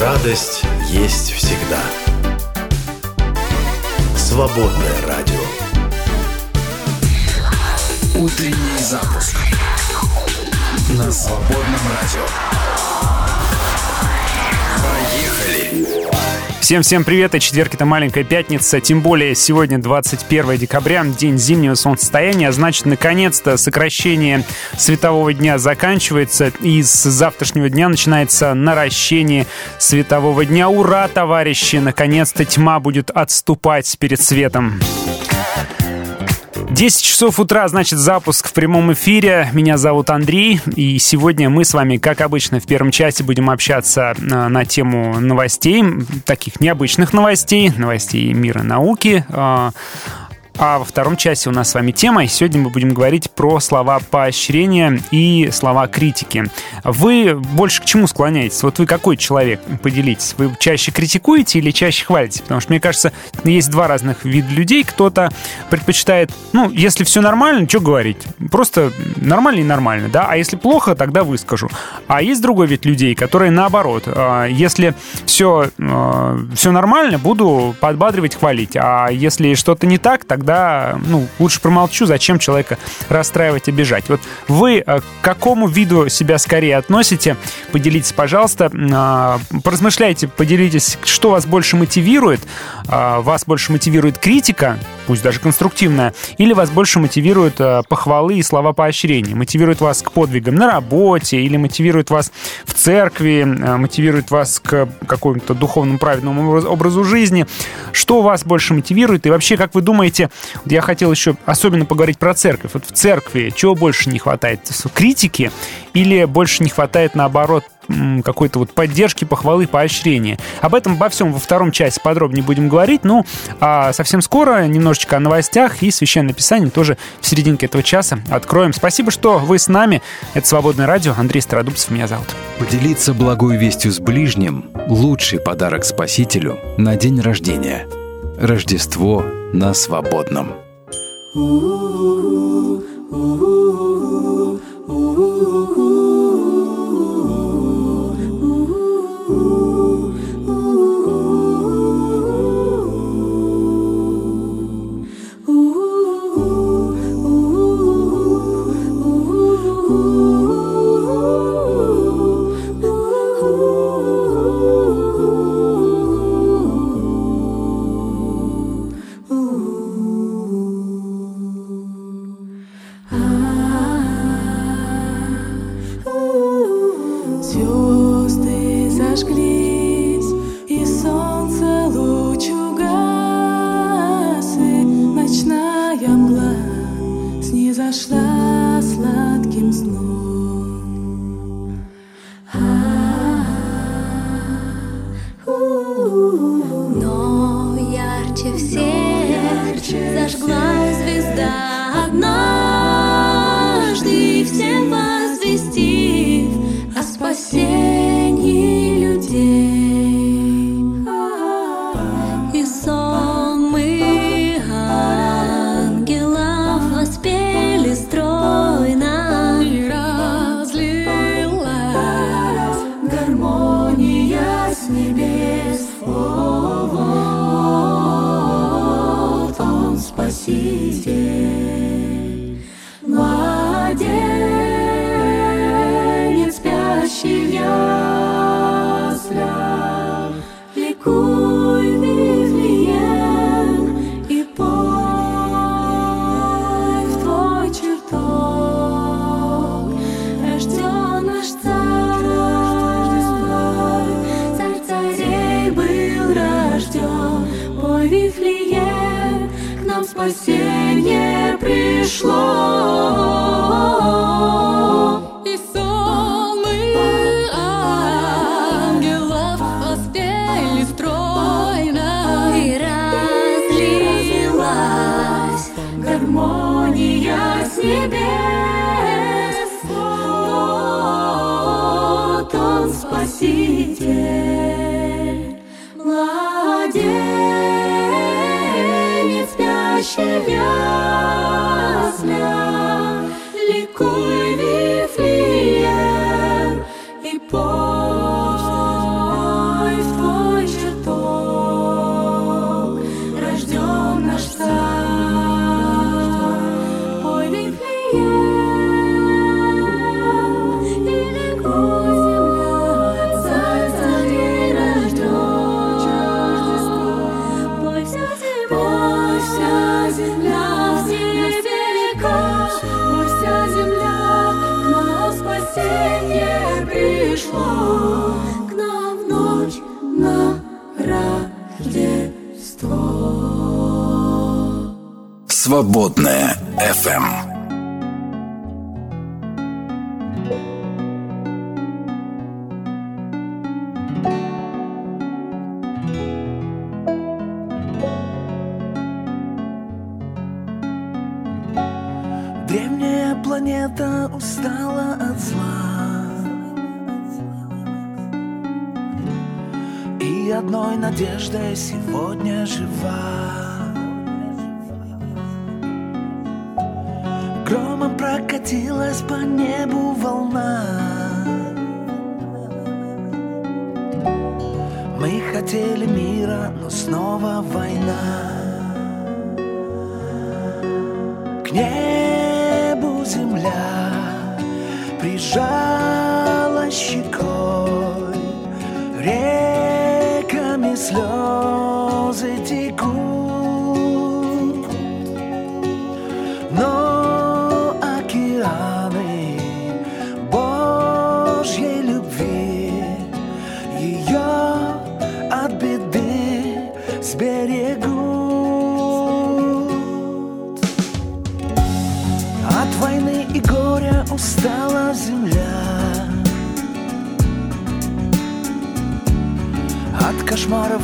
Радость есть всегда. Свободное радио. Утренний запуск на свободном радио. Поехали! Всем-всем привет, и четверг это маленькая пятница, тем более сегодня 21 декабря, день зимнего солнцестояния, а значит, наконец-то сокращение светового дня заканчивается, и с завтрашнего дня начинается наращение светового дня. Ура, товарищи! Наконец-то тьма будет отступать перед светом. 10 часов утра, значит, запуск в прямом эфире. Меня зовут Андрей, и сегодня мы с вами, как обычно, в первом часе будем общаться на, на тему новостей, таких необычных новостей, новостей мира науки, а, во втором часе у нас с вами тема, и сегодня мы будем говорить про слова поощрения и слова критики. Вы больше к чему склоняетесь? Вот вы какой человек? Поделитесь. Вы чаще критикуете или чаще хвалите? Потому что, мне кажется, есть два разных вида людей. Кто-то предпочитает, ну, если все нормально, что говорить? Просто нормально и нормально, да? А если плохо, тогда выскажу. А есть другой вид людей, которые наоборот. А, если все, а, все нормально, буду подбадривать, хвалить. А если что-то не так, тогда тогда ну, лучше промолчу, зачем человека расстраивать, обижать. Вот вы э, к какому виду себя скорее относите? Поделитесь, пожалуйста. А, поразмышляйте, поделитесь, что вас больше мотивирует. А, вас больше мотивирует критика, пусть даже конструктивная, или вас больше мотивируют э, похвалы и слова поощрения? Мотивирует вас к подвигам на работе, или мотивирует вас в церкви, э, мотивирует вас к какому-то духовному правильному образу жизни? Что вас больше мотивирует? И вообще, как вы думаете, я хотел еще особенно поговорить про церковь. Вот в церкви чего больше не хватает? Критики или больше не хватает, наоборот, какой-то вот поддержки, похвалы, поощрения. Об этом обо всем во втором части подробнее будем говорить. Ну, а совсем скоро немножечко о новостях и священное писание тоже в серединке этого часа откроем. Спасибо, что вы с нами. Это «Свободное радио». Андрей Стародубцев меня зовут. Поделиться благой вестью с ближним – лучший подарок Спасителю на день рождения. Рождество на свободном. Ooh, ooh, ooh, told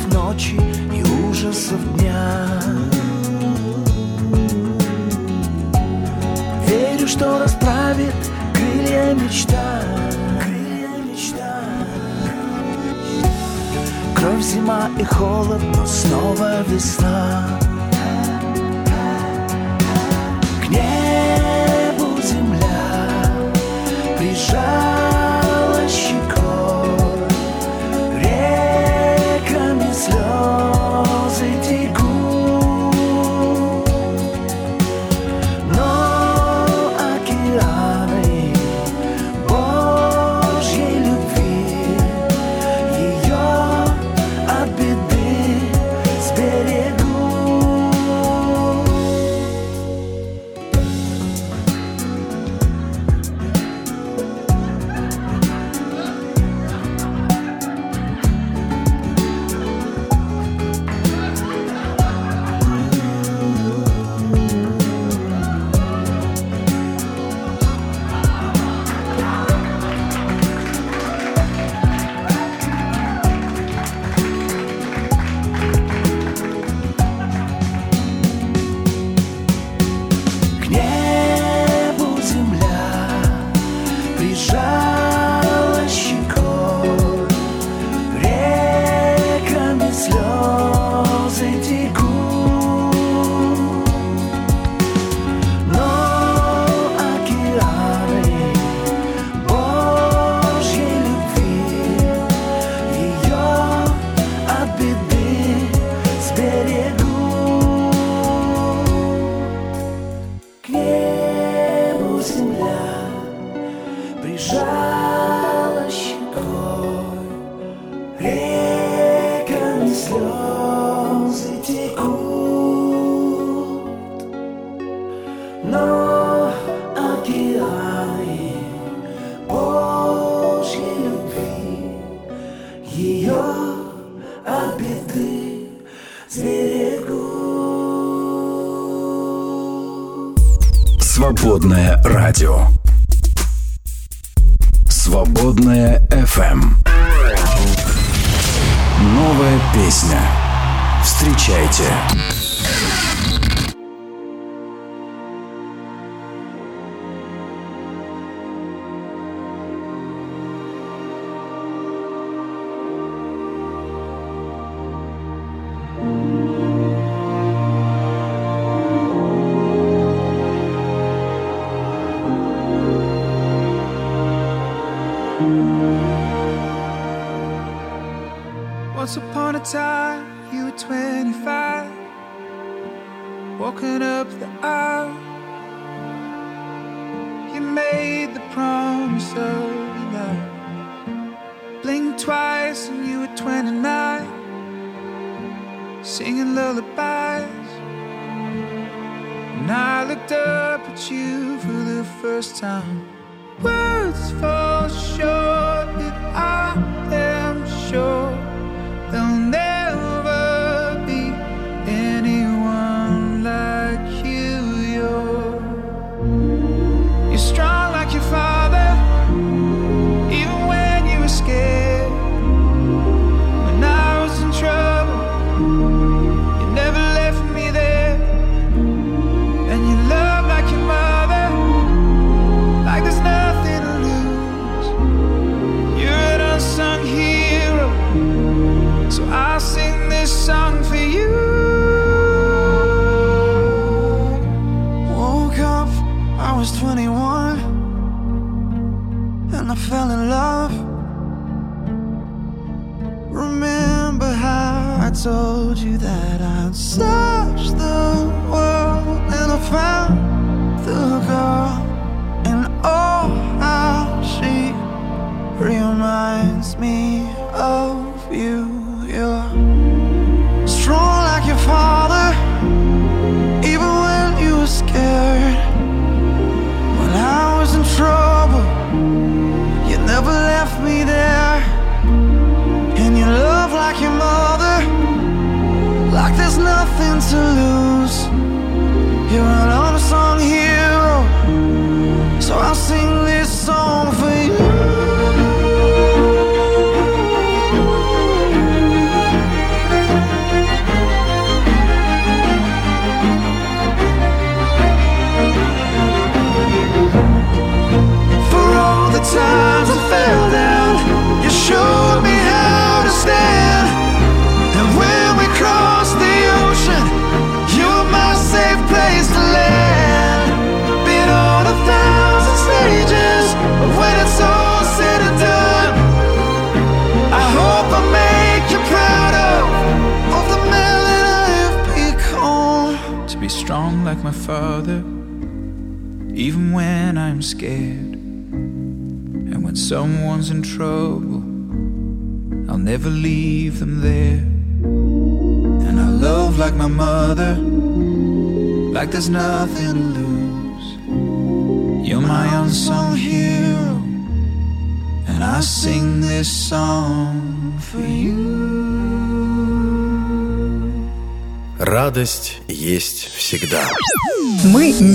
ночи и ужасов дня. Верю, что расправит крылья мечта. Кровь, зима и холод, но снова весна. К ней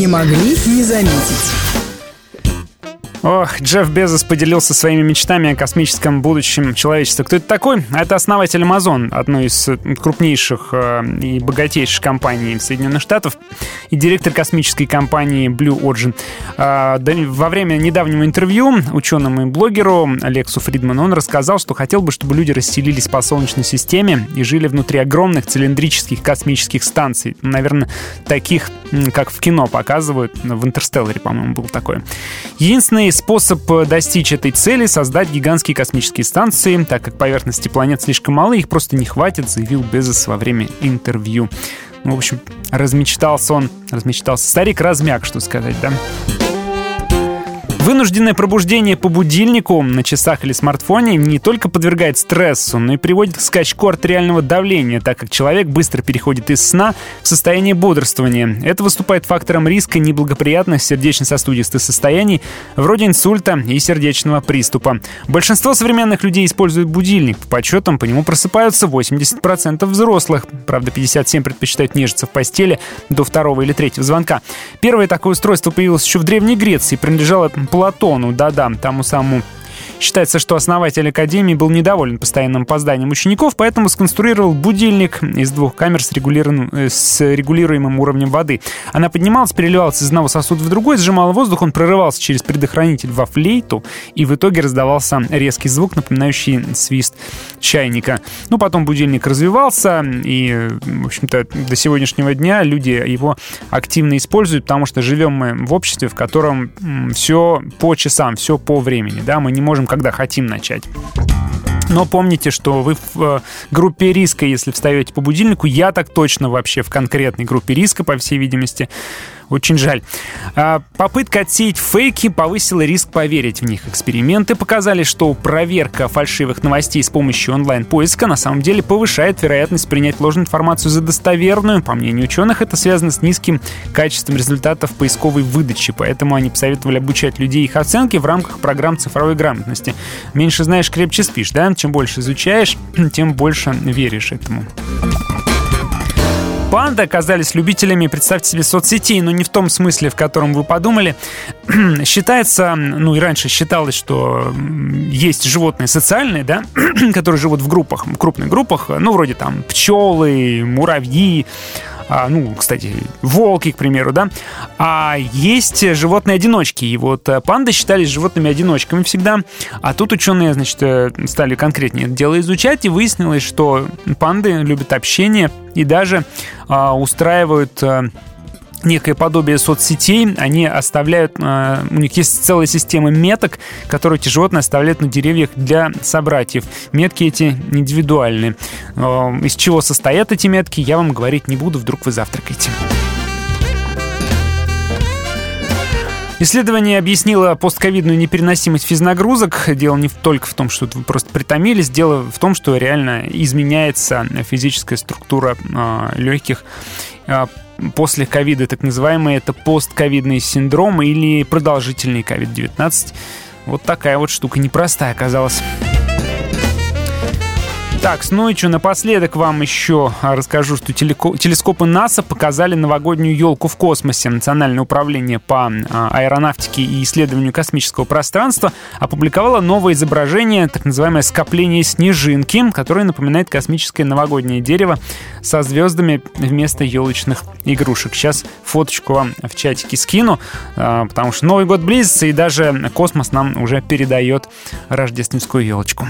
могли не заметить. Джефф Безос поделился своими мечтами о космическом будущем человечества. Кто это такой? Это основатель Amazon, одной из крупнейших э, и богатейших компаний Соединенных Штатов, и директор космической компании Blue Origin. Э, да, во время недавнего интервью ученому и блогеру Алексу Фридману он рассказал, что хотел бы, чтобы люди расселились по Солнечной системе и жили внутри огромных цилиндрических космических станций. Наверное, таких, как в кино показывают. В «Интерстелларе», по-моему, был такой. Единственный способ достичь этой цели — создать гигантские космические станции, так как поверхности планет слишком малы, их просто не хватит, заявил Безос во время интервью. Ну, в общем, размечтался он, размечтался. Старик размяк, что сказать, да? Вынужденное пробуждение по будильнику на часах или смартфоне не только подвергает стрессу, но и приводит к скачку артериального давления, так как человек быстро переходит из сна в состояние бодрствования. Это выступает фактором риска неблагоприятных сердечно-сосудистых состояний, вроде инсульта и сердечного приступа. Большинство современных людей используют будильник. По подсчетам по нему просыпаются 80% взрослых. Правда, 57 предпочитают нежиться в постели до второго или третьего звонка. Первое такое устройство появилось еще в Древней Греции и принадлежало Платону, да-да, тому самому Считается, что основатель Академии был недоволен постоянным опозданием учеников, поэтому сконструировал будильник из двух камер с, э, с регулируемым уровнем воды. Она поднималась, переливалась из одного сосуда в другой, сжимала воздух, он прорывался через предохранитель во флейту, и в итоге раздавался резкий звук, напоминающий свист чайника. Ну, потом будильник развивался, и, в общем-то, до сегодняшнего дня люди его активно используют, потому что живем мы в обществе, в котором все по часам, все по времени, да, мы не можем когда хотим начать. Но помните, что вы в э, группе риска, если встаете по будильнику, я так точно вообще в конкретной группе риска, по всей видимости. Очень жаль. А, попытка отсеять фейки повысила риск поверить в них. Эксперименты показали, что проверка фальшивых новостей с помощью онлайн-поиска на самом деле повышает вероятность принять ложную информацию за достоверную. По мнению ученых, это связано с низким качеством результатов поисковой выдачи, поэтому они посоветовали обучать людей их оценки в рамках программ цифровой грамотности. Меньше знаешь, крепче спишь, да? Чем больше изучаешь, тем больше веришь этому. Панды оказались любителями, представьте себе, соцсетей, но не в том смысле, в котором вы подумали. Считается, ну и раньше считалось, что есть животные социальные, да, которые живут в группах, в крупных группах, ну, вроде там пчелы, муравьи, а, ну, кстати, волки, к примеру, да, а есть животные-одиночки, и вот э, панды считались животными-одиночками всегда, а тут ученые, значит, э, стали конкретнее это дело изучать, и выяснилось, что панды любят общение и даже а, устраивают... А, некое подобие соцсетей, они оставляют, э, у них есть целая система меток, которые эти животные оставляют на деревьях для собратьев. Метки эти индивидуальные. Э, из чего состоят эти метки, я вам говорить не буду, вдруг вы завтракаете. Исследование объяснило постковидную непереносимость физнагрузок. Дело не только в том, что вы просто притомились, дело в том, что реально изменяется физическая структура э, легких после ковида, так называемый, это постковидный синдром или продолжительный COVID-19. Вот такая вот штука непростая оказалась. Так, и что, напоследок вам еще расскажу, что телескопы НАСА показали новогоднюю елку в космосе. Национальное управление по а, аэронавтике и исследованию космического пространства опубликовало новое изображение, так называемое скопление снежинки, которое напоминает космическое новогоднее дерево со звездами вместо елочных игрушек. Сейчас фоточку вам в чатике скину, а, потому что Новый год близится, и даже космос нам уже передает рождественскую елочку.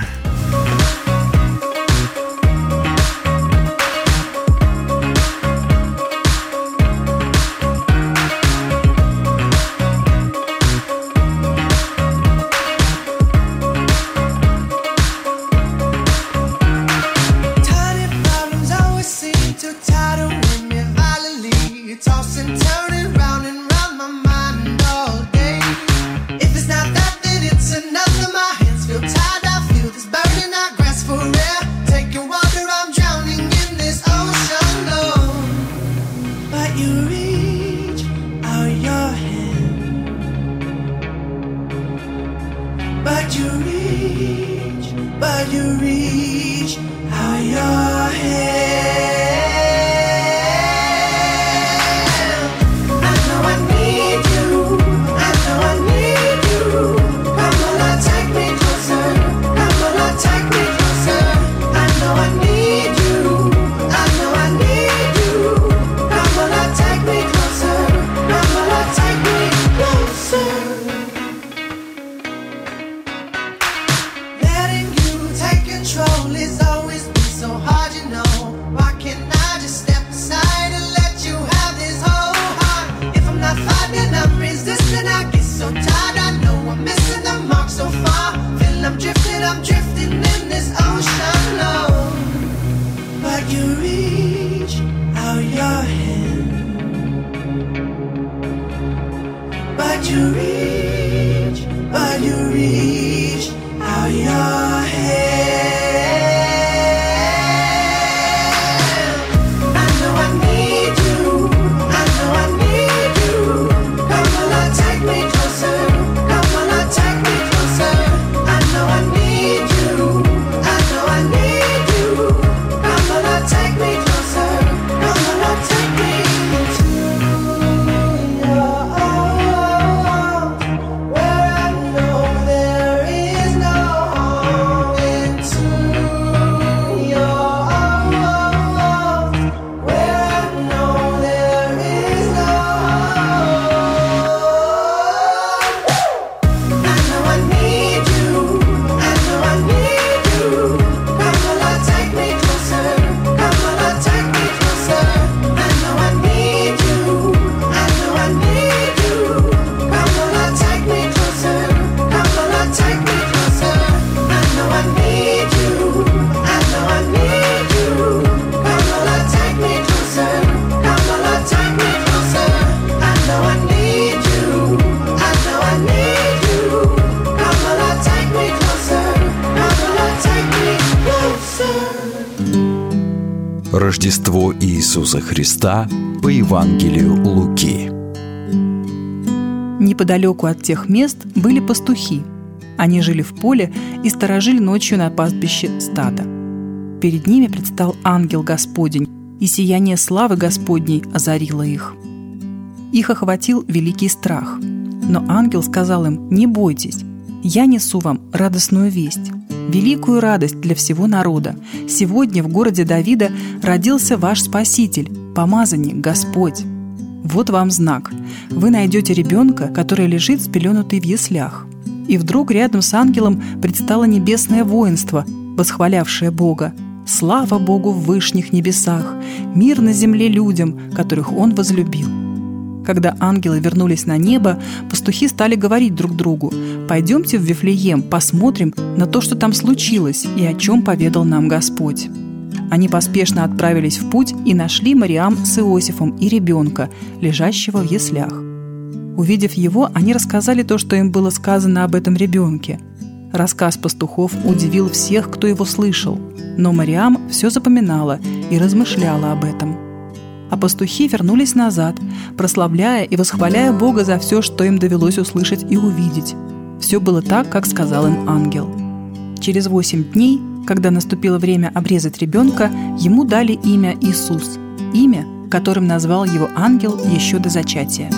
Евангелию Луки. Неподалеку от тех мест были пастухи. Они жили в поле и сторожили ночью на пастбище стада. Перед ними предстал ангел Господень, и сияние славы Господней озарило их. Их охватил великий страх. Но ангел сказал им, «Не бойтесь, я несу вам радостную весть великую радость для всего народа. Сегодня в городе Давида родился ваш Спаситель, помазанник Господь. Вот вам знак. Вы найдете ребенка, который лежит спеленутый в яслях. И вдруг рядом с ангелом предстало небесное воинство, восхвалявшее Бога. Слава Богу в вышних небесах, мир на земле людям, которых Он возлюбил. Когда ангелы вернулись на небо, пастухи стали говорить друг другу, «Пойдемте в Вифлеем, посмотрим на то, что там случилось и о чем поведал нам Господь». Они поспешно отправились в путь и нашли Мариам с Иосифом и ребенка, лежащего в яслях. Увидев его, они рассказали то, что им было сказано об этом ребенке. Рассказ пастухов удивил всех, кто его слышал, но Мариам все запоминала и размышляла об этом. А пастухи вернулись назад, прославляя и восхваляя Бога за все, что им довелось услышать и увидеть. Все было так, как сказал им ангел. Через восемь дней когда наступило время обрезать ребенка, ему дали имя Иисус, имя, которым назвал его ангел еще до зачатия.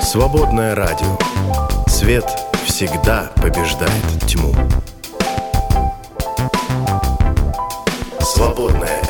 Свободное радио. Свет всегда побеждает тьму. Свободное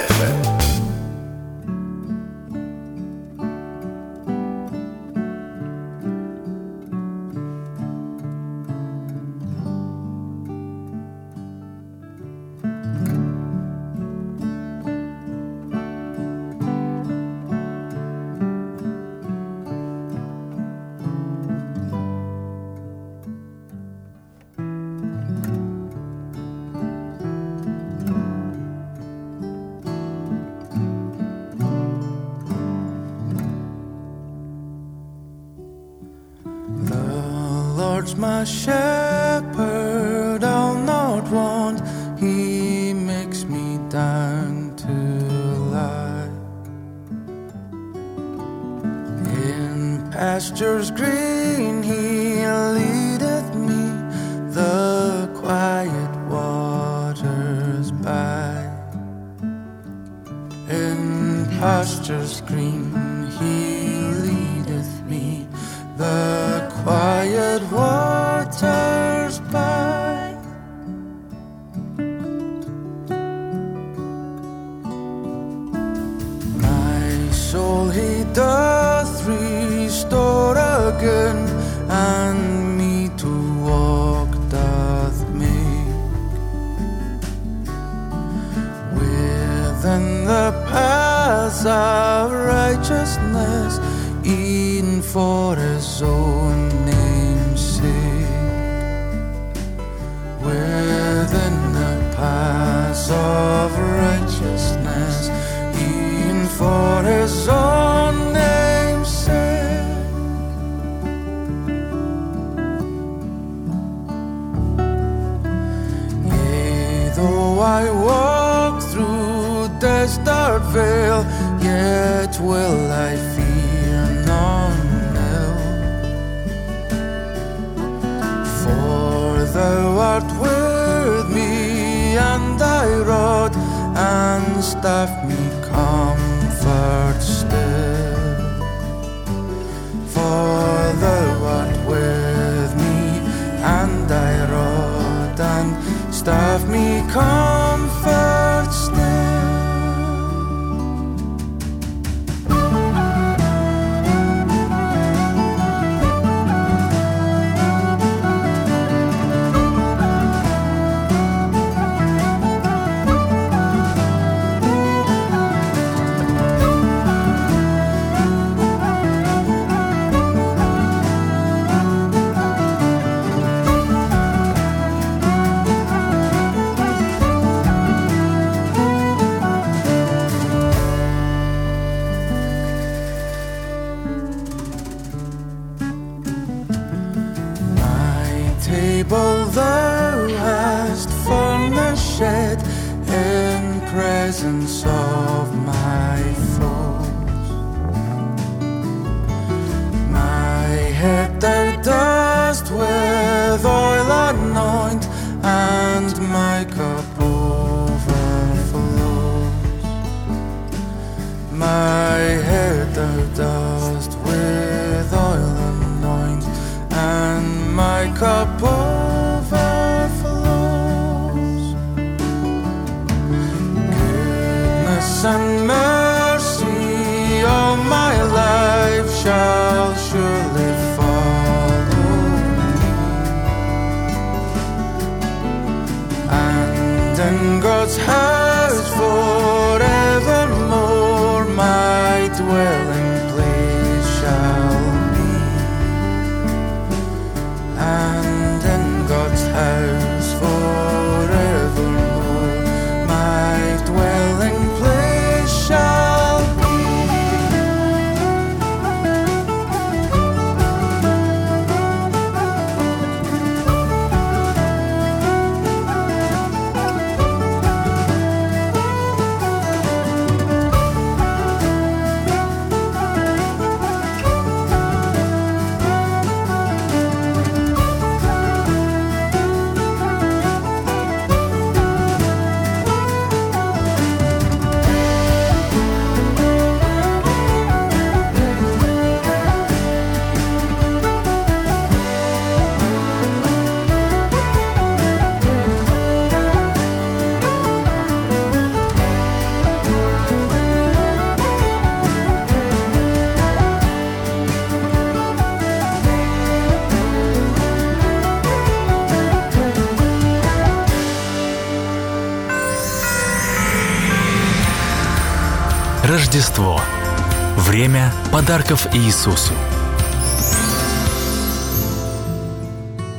подарков Иисусу.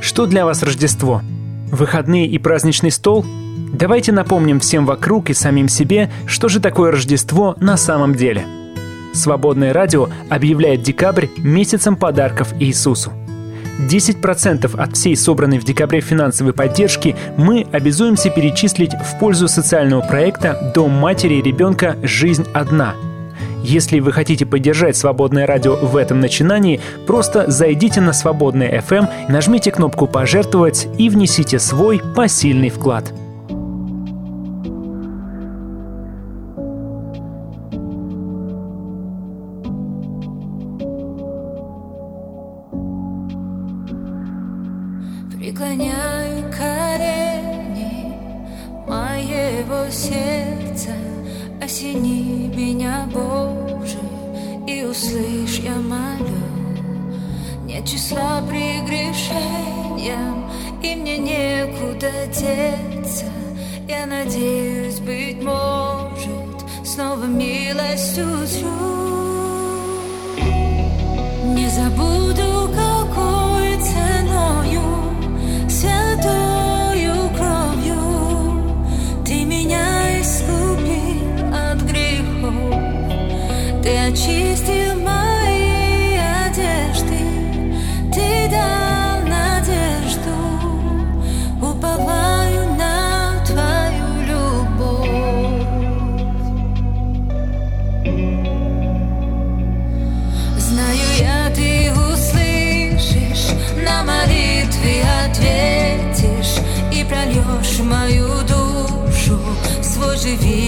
Что для вас Рождество? Выходные и праздничный стол? Давайте напомним всем вокруг и самим себе, что же такое Рождество на самом деле. Свободное радио объявляет декабрь месяцем подарков Иисусу. 10% от всей собранной в декабре финансовой поддержки мы обязуемся перечислить в пользу социального проекта «Дом матери и ребенка. Жизнь одна», если вы хотите поддержать свободное радио в этом начинании, просто зайдите на свободное FM, нажмите кнопку «Пожертвовать» и внесите свой посильный вклад. Преклоняю колени моего сердца, осени меня, и услышь, я молю. Нет числа прегрешениям, и мне некуда деться. Я надеюсь, быть может, снова милость узрю. Не забуду, какой очистил мои одежды. Ты дал надежду Уповаю на Твою любовь. Знаю я, ты услышишь, на молитвы ответишь и прольешь мою душу. Свой живительный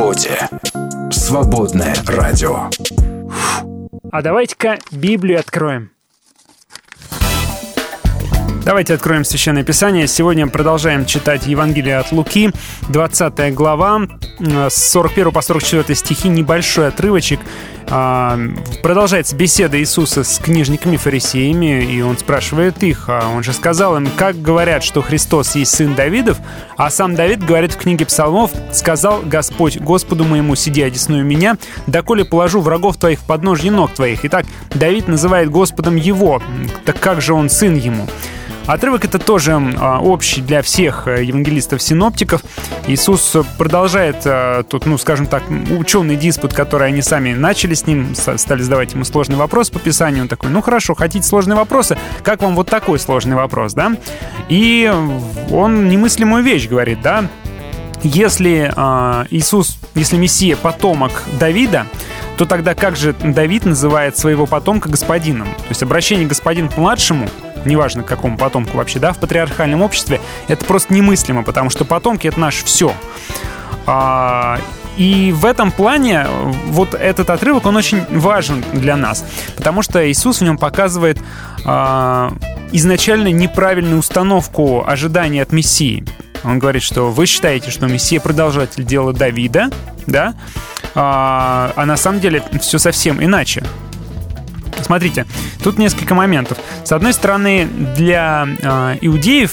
свободе. Свободное радио. А давайте-ка Библию откроем. Давайте откроем Священное Писание. Сегодня продолжаем читать Евангелие от Луки, 20 глава, э, с 41 по 44 стихи, небольшой отрывочек. А, Продолжается беседа Иисуса с книжниками, фарисеями, и он спрашивает их, а он же сказал им, как говорят, что Христос есть сын Давидов, а сам Давид говорит в книге Псалмов, сказал Господь Господу моему, сиди одесную меня, доколе положу врагов твоих в подножье ног твоих. Итак, Давид называет Господом его, так как же он сын ему? Отрывок это тоже а, общий для всех э, евангелистов-синоптиков. Иисус продолжает а, тут, ну, скажем так, ученый диспут, который они сами начали с ним, стали задавать ему сложный вопрос по Писанию. Он такой, ну хорошо, хотите сложные вопросы? Как вам вот такой сложный вопрос, да? И он немыслимую вещь говорит, да? если э, Иисус, если Мессия потомок Давида, то тогда как же Давид называет своего потомка господином? То есть обращение господин к младшему неважно какому потомку вообще, да, в патриархальном обществе, это просто немыслимо, потому что потомки — это наше все. А, и в этом плане вот этот отрывок, он очень важен для нас, потому что Иисус в нем показывает а, изначально неправильную установку ожидания от Мессии. Он говорит, что вы считаете, что Мессия продолжатель дела Давида, да, а, а на самом деле все совсем иначе. Смотрите, тут несколько моментов. С одной стороны, для э, иудеев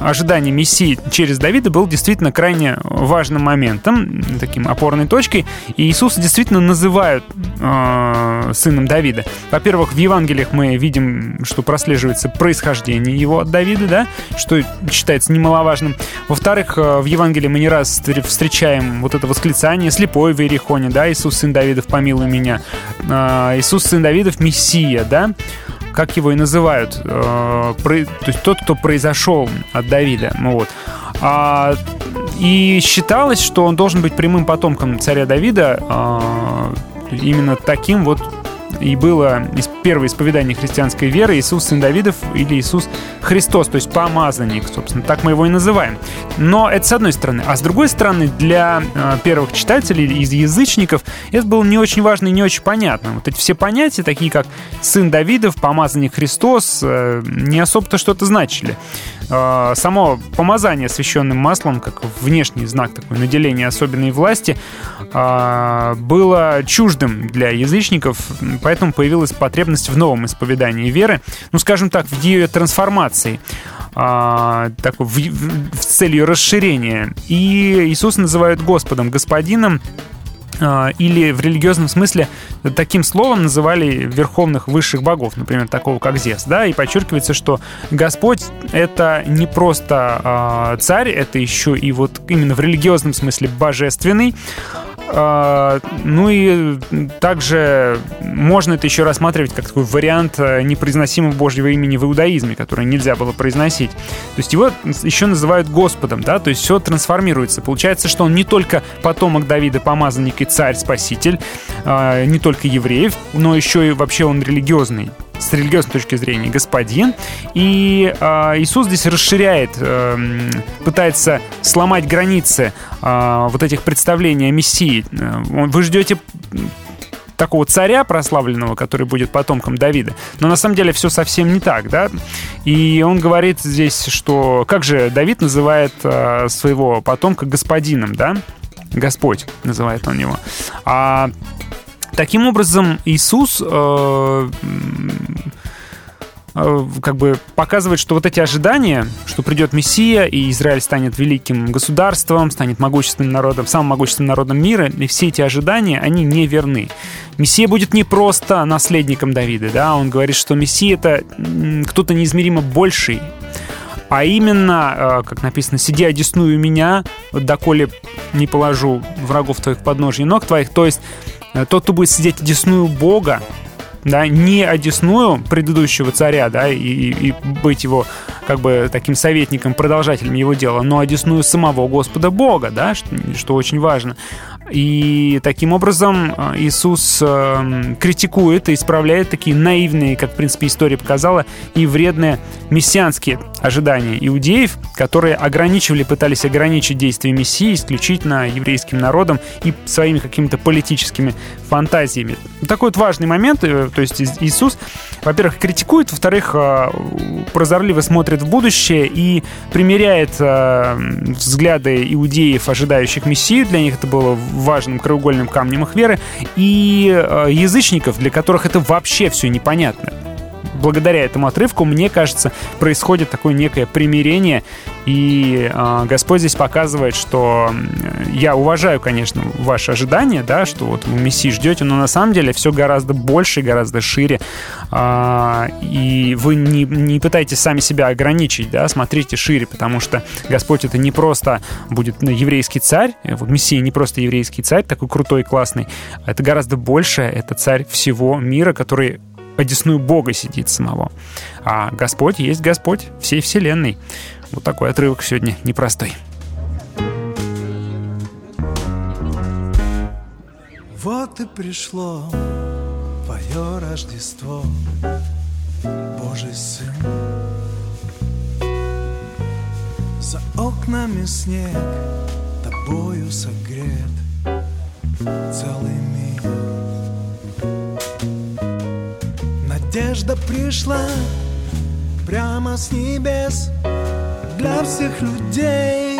ожидание Мессии через Давида был действительно крайне важным моментом, таким опорной точкой. И Иисуса действительно называют э, сыном Давида. Во-первых, в Евангелиях мы видим, что прослеживается происхождение его от Давида, да, что считается немаловажным. Во-вторых, э, в Евангелии мы не раз встречаем вот это восклицание «слепой в Иерихоне», да, «Иисус, сын Давидов, помилуй меня», э, «Иисус, сын Давидов, Мессия», да, как его и называют, э, то есть тот, кто произошел от Давида. Вот. А, и считалось, что он должен быть прямым потомком царя Давида, а, именно таким вот и было первое исповедание христианской веры Иисус сын Давидов или Иисус Христос, то есть помазанник, собственно, так мы его и называем. Но это с одной стороны. А с другой стороны, для э, первых читателей из язычников это было не очень важно и не очень понятно. Вот эти все понятия, такие как сын Давидов, помазанник Христос, э, не особо-то что-то значили. Э, само помазание священным маслом, как внешний знак такой наделения особенной власти, было чуждым для язычников, поэтому появилась потребность в новом исповедании веры, ну, скажем так, в ее трансформации а, такой, в, в, с целью расширения. И Иисус называют Господом, Господином, а, или в религиозном смысле таким словом называли верховных высших богов, например, такого как Зевс, да, и подчеркивается, что Господь — это не просто э, царь, это еще и вот именно в религиозном смысле божественный, а, ну и также можно это еще рассматривать как такой вариант э, непроизносимого Божьего имени в иудаизме, которое нельзя было произносить. То есть его еще называют Господом, да, то есть все трансформируется. Получается, что он не только потомок Давида, помазанник и царь, спаситель, а, не только евреев, но еще и вообще он религиозный с религиозной точки зрения господин. И э, Иисус здесь расширяет, э, пытается сломать границы э, вот этих представлений о Мессии. Э, вы ждете такого царя прославленного, который будет потомком Давида. Но на самом деле все совсем не так, да? И он говорит здесь, что как же Давид называет э, своего потомка господином, да? Господь называет он его. А Таким образом, Иисус э, э, как бы показывает, что вот эти ожидания, что придет Мессия, и Израиль станет великим государством, станет могущественным народом, самым могущественным народом мира, и все эти ожидания, они не верны. Мессия будет не просто наследником Давида, да, он говорит, что Мессия — это кто-то неизмеримо больший, а именно, э, как написано, «Сиди, одесную меня, доколе не положу врагов твоих подножья ног твоих». То есть тот, кто будет сидеть одесную Бога, да, не одесную предыдущего царя, да, и, и быть его как бы таким советником, продолжателем его дела, но одесную самого Господа Бога, да, что, что очень важно. И таким образом э, Иисус э, критикует и исправляет такие наивные, как, в принципе, история показала, и вредные мессианские ожидания иудеев, которые ограничивали, пытались ограничить действия Мессии исключительно еврейским народом и своими какими-то политическими фантазиями. Такой вот важный момент, э, то есть Иисус, во-первых, критикует, во-вторых, прозорливо смотрит в будущее и примеряет взгляды иудеев, ожидающих Мессию, для них это было важным краеугольным камнем их веры, и э, язычников, для которых это вообще все непонятно. Благодаря этому отрывку, мне кажется, происходит такое некое примирение, и э, Господь здесь показывает, что я уважаю, конечно, ваши ожидания, да, что вот вы Мессии ждете, но на самом деле все гораздо больше, гораздо шире, э, и вы не, не пытаетесь сами себя ограничить, да, смотрите шире, потому что Господь это не просто будет ну, еврейский царь, вот Мессия не просто еврейский царь, такой крутой и классный, это гораздо больше, это царь всего мира, который по Бога сидит самого. А Господь есть Господь всей вселенной. Вот такой отрывок сегодня непростой. Вот и пришло твое Рождество, Божий Сын. За окнами снег тобою согрет целый мир. Надежда пришла прямо с небес для всех людей.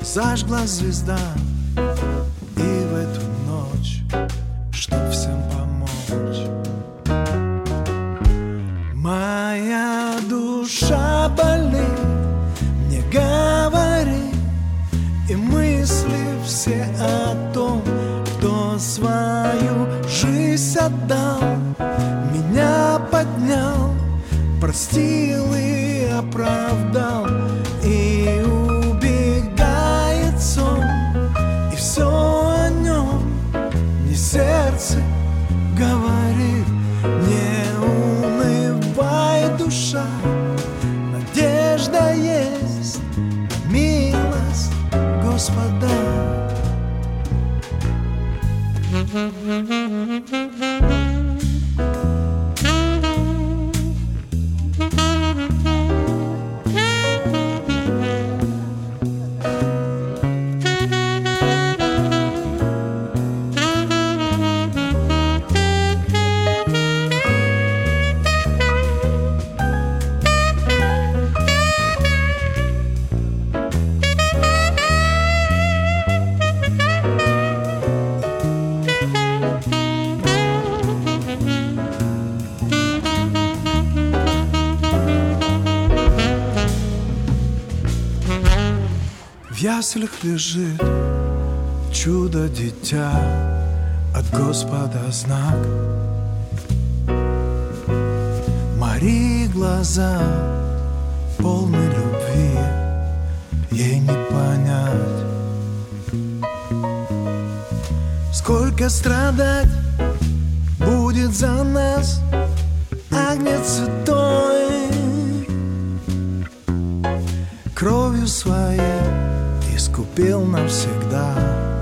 Зажгла звезда и в эту ночь, чтоб всем помочь. Моя душа болит, мне говорит, и мысли все о том, кто свою жизнь отдал, меня поднял, простил и оправдал, яслях лежит чудо-дитя от Господа знак. Марии глаза полны любви, ей не понять. Сколько страдать будет за нас искупил навсегда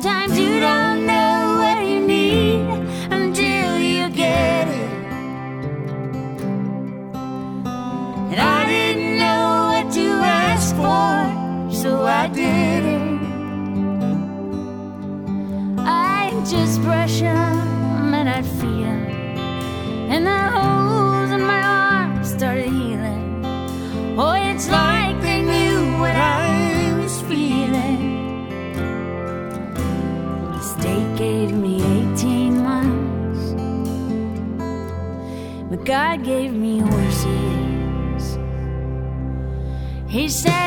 Sometimes you don't know what you need until you get it. And I didn't know what to ask for, so I didn't. I just brush them and I feel. And the holes in my arms started healing. Oh, it's like. God gave me horses. He said.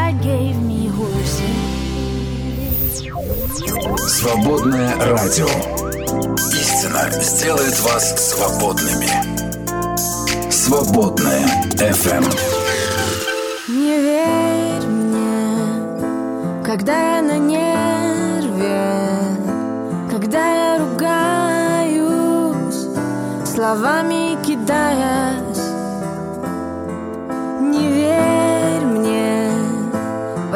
God gave me horses. Свободное радио. Истина сделает вас свободными. Свободное FM. Эм. Не верь мне, когда я на нерве, когда я ругаюсь, словами кидая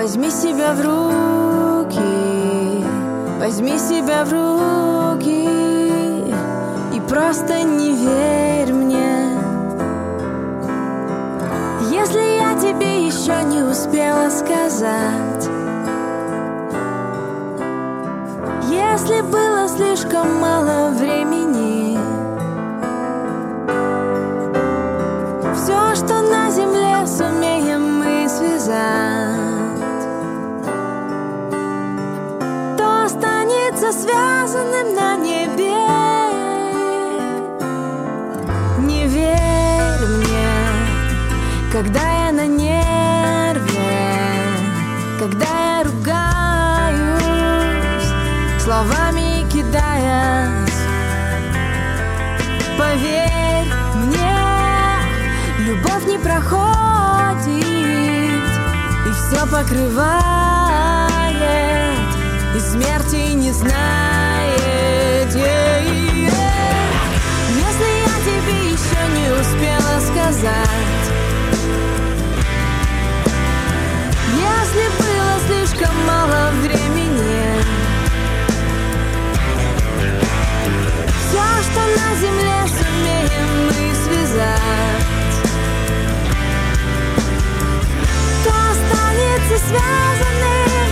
Возьми себя в руки, возьми себя в руки И просто не верь мне. Если я тебе еще не успела сказать Если было слишком мало времени когда я ругаюсь, словами кидаясь. Поверь мне, любовь не проходит, и все покрывает, и смерти не знает. Если я тебе еще не успела сказать, винны останется связанным,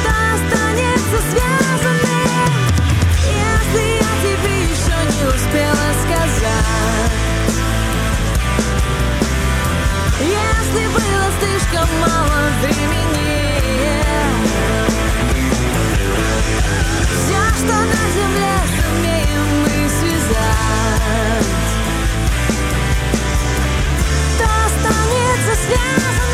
кто останется связанным? Если я тебе еще не успела сказать. Если было слишком мало времени. Все, что на земле сумеем мы связать. То останется связано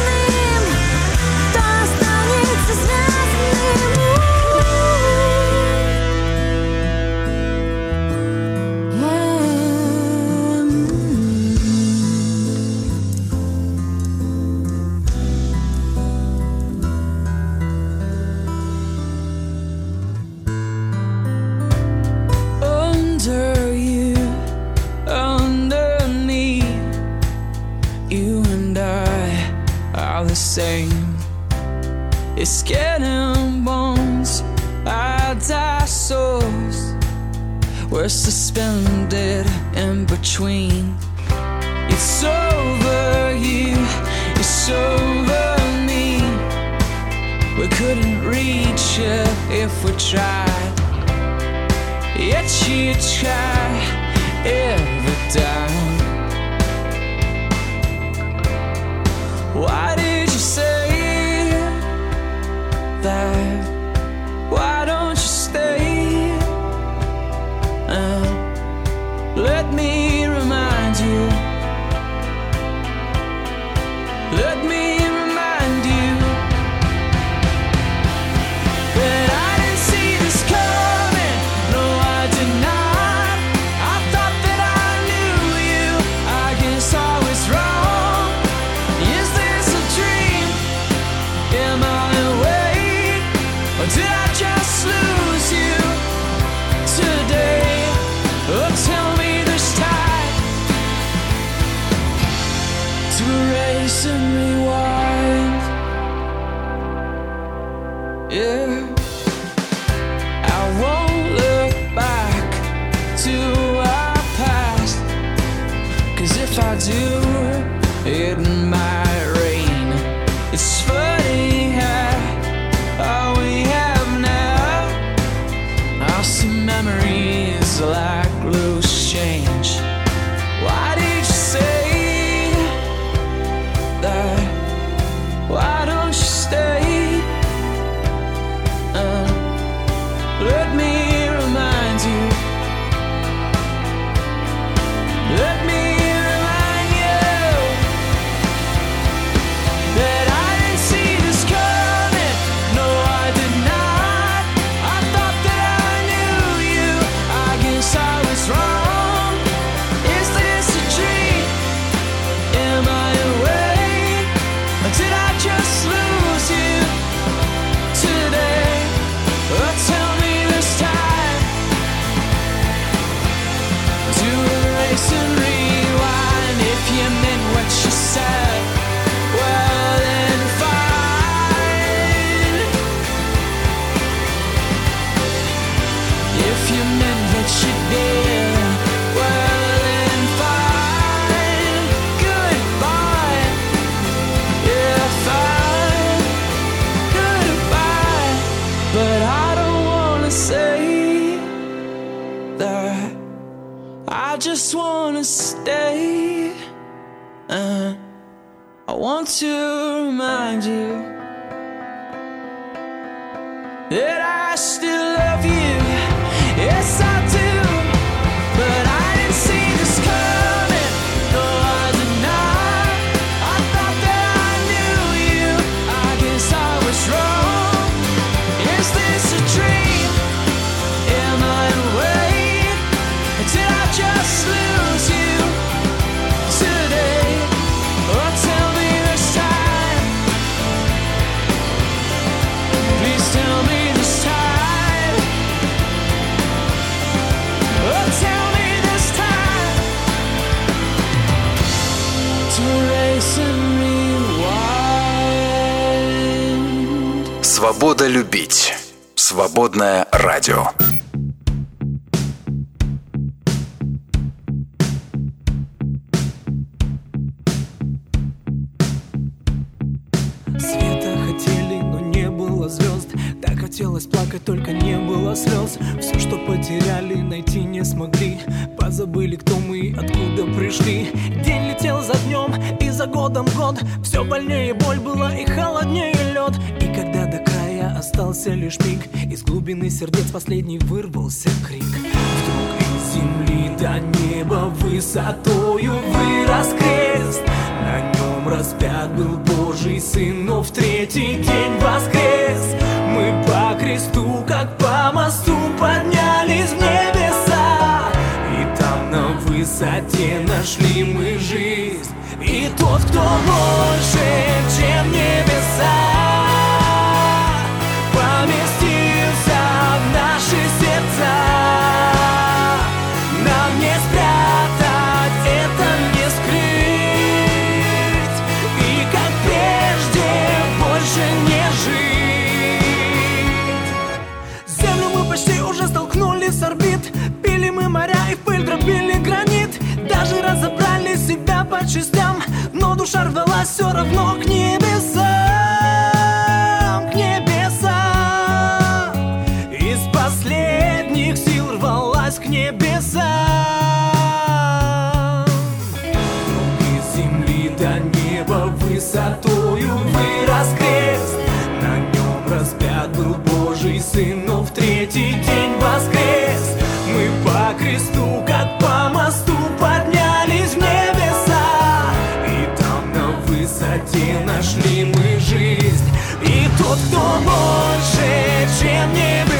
that радио. Света хотели, но не было звезд. Так хотелось плакать, только не было слез. Все, что потеряли, найти не смогли. Позабыли, кто мы откуда пришли. День летел за днем и за годом год. Все больнее боль была и холоднее лед И когда до остался лишь миг. Из глубины сердец последний вырвался крик. Вдруг из земли до неба высотою вырос крест. На нем распят был Божий Сын, но в третий день воскрес. Мы по кресту, как по мосту поднялись в небеса. И там на высоте нашли мы жизнь. И тот, кто больше, чем небеса. орбит. Пили мы моря и пыль дробили гранит. Даже разобрали себя по частям Но душа рвалась все равно к небесам К небесам. Из последних сил рвалась к небесам. Из земли до неба высотою вырос крест. На нем распят был Божий Сын, но в третий день больше, чем не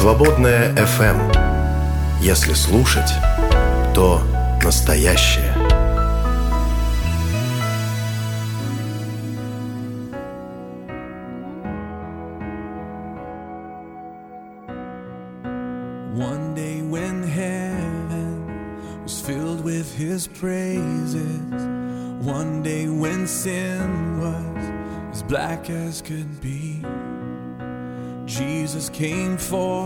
Свободная FM. Если слушать, то настоящее. One day when heaven was filled with his praises, one day when sin was as black as could be, Jesus came forth.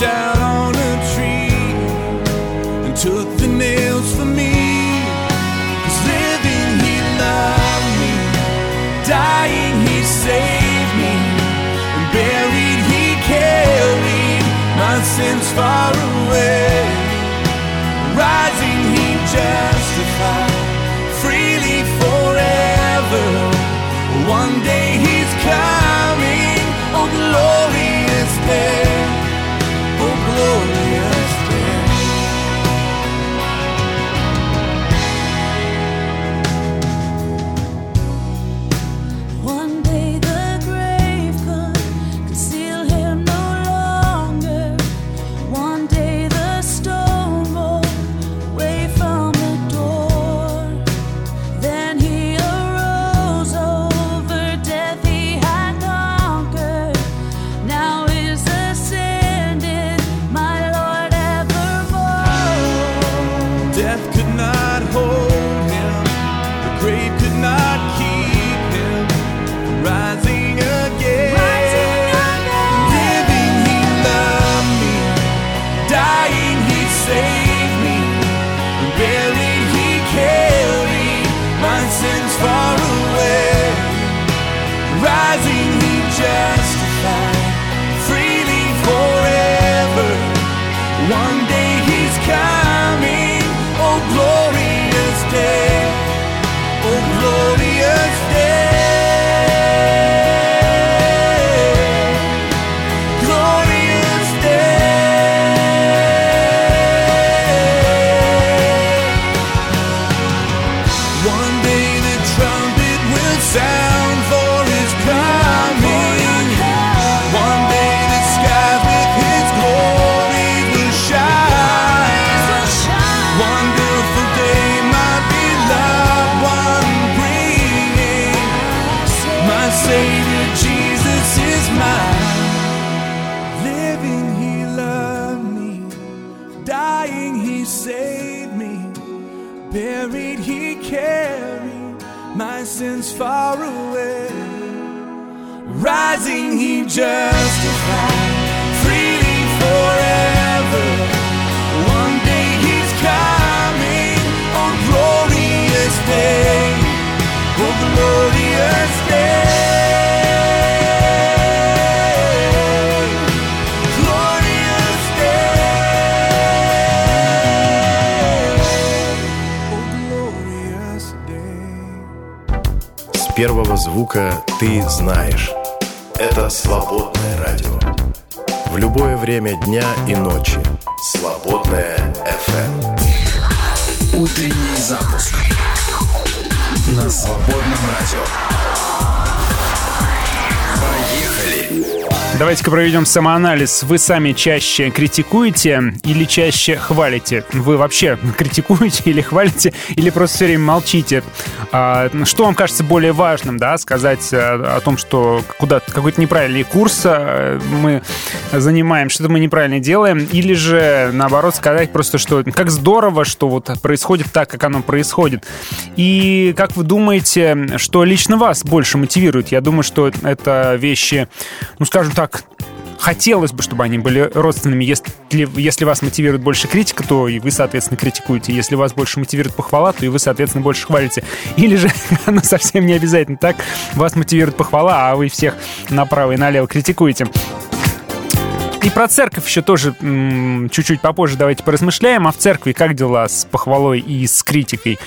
down. Знаешь. Это свободное радио. В любое время дня и ночи. Свободное FM. Утренний запуск на свободном радио. Поехали! Давайте-ка проведем самоанализ. Вы сами чаще критикуете или чаще хвалите? Вы вообще критикуете или хвалите, или просто все время молчите? А, что вам кажется более важным, да, сказать о, о том, что куда какой-то неправильный курс а, мы занимаем, что-то мы неправильно делаем, или же, наоборот, сказать просто, что как здорово, что вот происходит так, как оно происходит. И как вы думаете, что лично вас больше мотивирует? Я думаю, что это вещи, ну, скажем так, хотелось бы, чтобы они были родственными. Если, если вас мотивирует больше критика, то и вы, соответственно, критикуете. Если вас больше мотивирует похвала, то и вы, соответственно, больше хвалите. Или же, оно совсем не обязательно так, вас мотивирует похвала, а вы всех направо и налево критикуете. И про церковь еще тоже чуть-чуть попозже давайте поразмышляем. А в церкви как дела с похвалой и с критикой?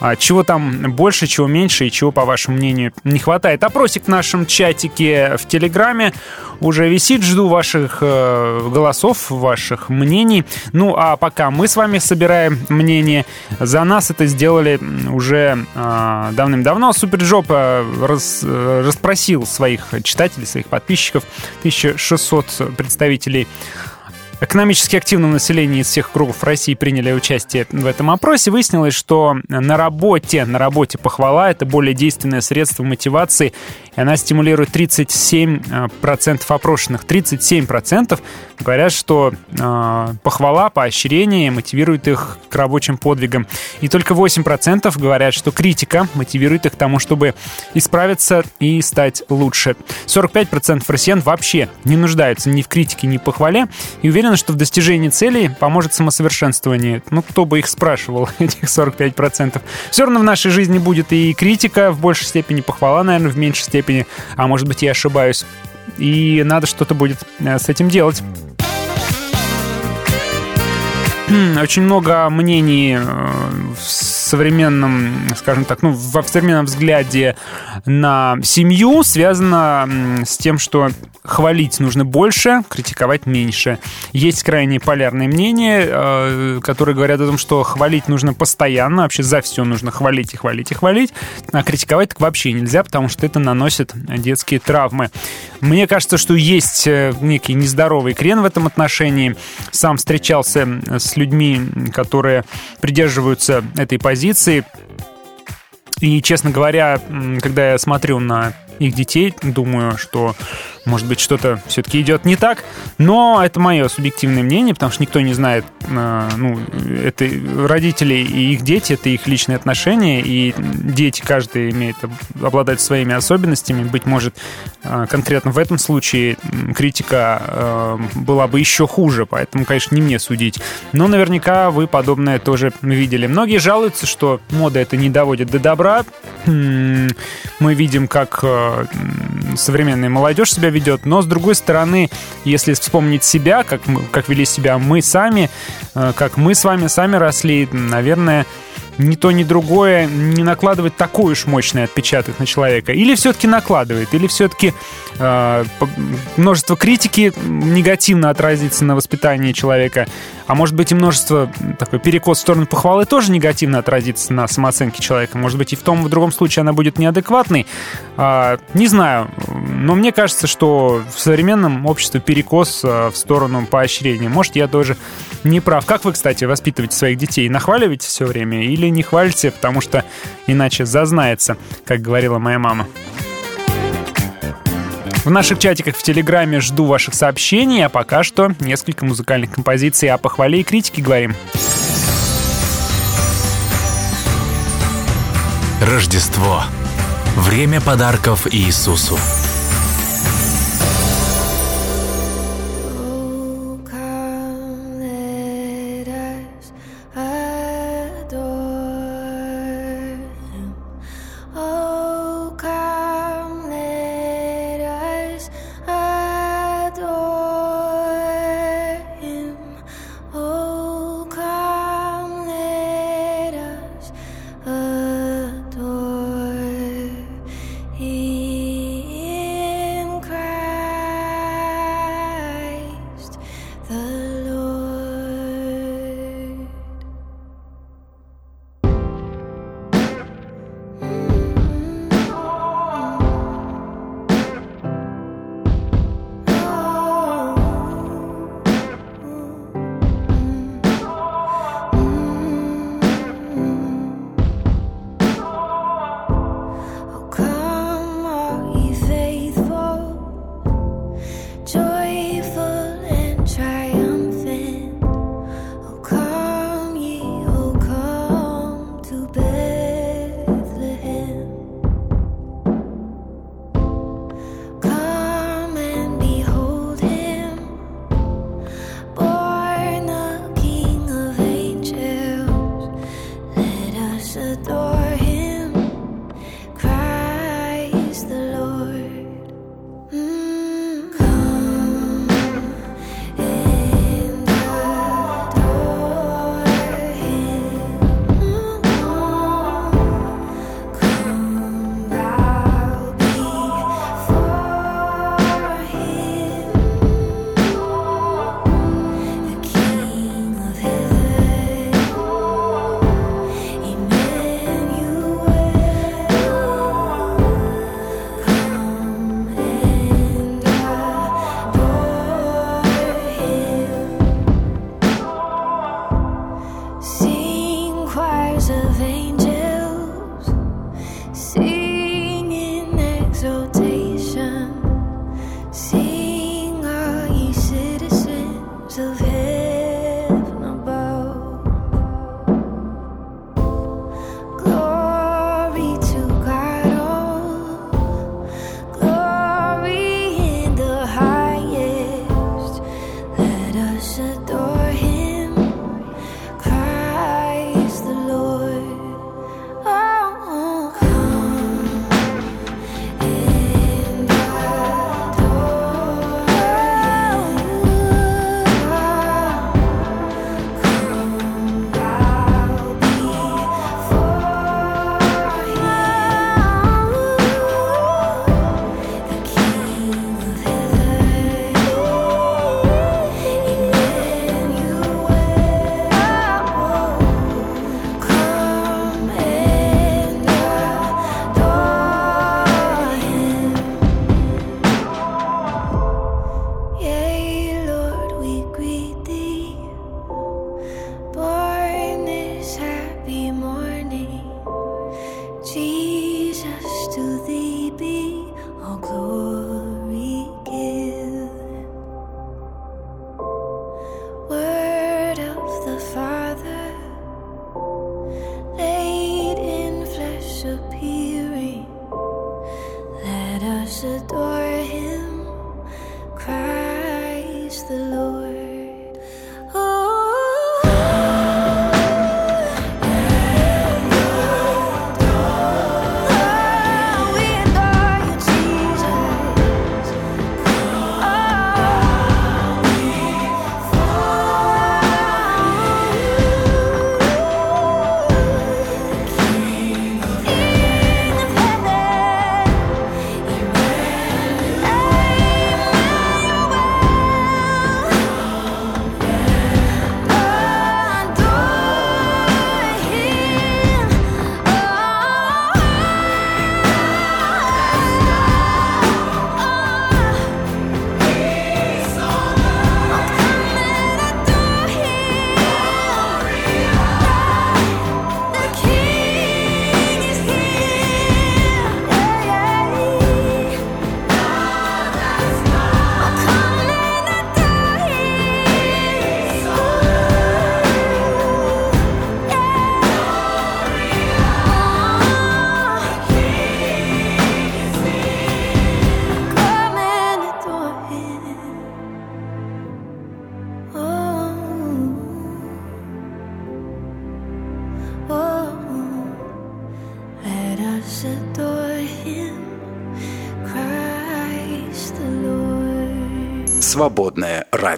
А, чего там больше, чего меньше и чего, по вашему мнению, не хватает? Опросик в нашем чатике в Телеграме уже висит. Жду ваших э, голосов, ваших мнений. Ну, а пока мы с вами собираем мнение, за нас это сделали уже э, давным-давно. SuperJob рас, э, расспросил своих читателей, своих подписчиков, 1600 представителей экономически активного населения из всех кругов России приняли участие в этом опросе, выяснилось, что на работе, на работе похвала — это более действенное средство мотивации, и она стимулирует 37% опрошенных. 37% говорят, что э, похвала, поощрение мотивирует их к рабочим подвигам. И только 8% говорят, что критика мотивирует их к тому, чтобы исправиться и стать лучше. 45% россиян вообще не нуждаются ни в критике, ни в похвале, и уверены, что в достижении целей поможет самосовершенствование. Ну, кто бы их спрашивал, этих 45%. Все равно в нашей жизни будет и критика в большей степени, похвала, наверное, в меньшей степени, а может быть, я ошибаюсь. И надо что-то будет э, с этим делать. Очень много мнений э, в современном, скажем так, ну, в современном взгляде на семью связано с тем, что хвалить нужно больше, критиковать меньше. Есть крайне полярные мнения, э, которые говорят о том, что хвалить нужно постоянно, вообще за все нужно хвалить и хвалить и хвалить, а критиковать так вообще нельзя, потому что это наносит детские травмы. Мне кажется, что есть э, некий нездоровый крен в этом отношении. Сам встречался с людьми, которые придерживаются этой позиции. И, честно говоря, когда я смотрю на их детей, думаю, что может быть, что-то все-таки идет не так, но это мое субъективное мнение, потому что никто не знает, э, ну, это родители и их дети, это их личные отношения, и дети, каждый имеет обладать своими особенностями. Быть может, э, конкретно в этом случае критика э, была бы еще хуже, поэтому, конечно, не мне судить. Но наверняка вы подобное тоже видели. Многие жалуются, что мода это не доводит до добра. Мы видим, как современная молодежь себя ведет. Но, с другой стороны, если вспомнить себя, как, как вели себя мы сами, э, как мы с вами сами росли, наверное, ни то, ни другое не накладывает такой уж мощный отпечаток на человека. Или все-таки накладывает, или все-таки э, множество критики негативно отразится на воспитании человека, а может быть и множество такой перекос в сторону похвалы тоже негативно отразится на самооценке человека. Может быть и в том, и в другом случае она будет неадекватной. Э, не знаю, но мне кажется, что в современном обществе перекос э, в сторону поощрения. Может, я тоже не прав. Как вы, кстати, воспитываете своих детей? Нахваливаете все время или не хвалите, потому что иначе зазнается, как говорила моя мама? В наших чатиках в Телеграме жду ваших сообщений, а пока что несколько музыкальных композиций о похвале и критике говорим. Рождество Время подарков Иисусу.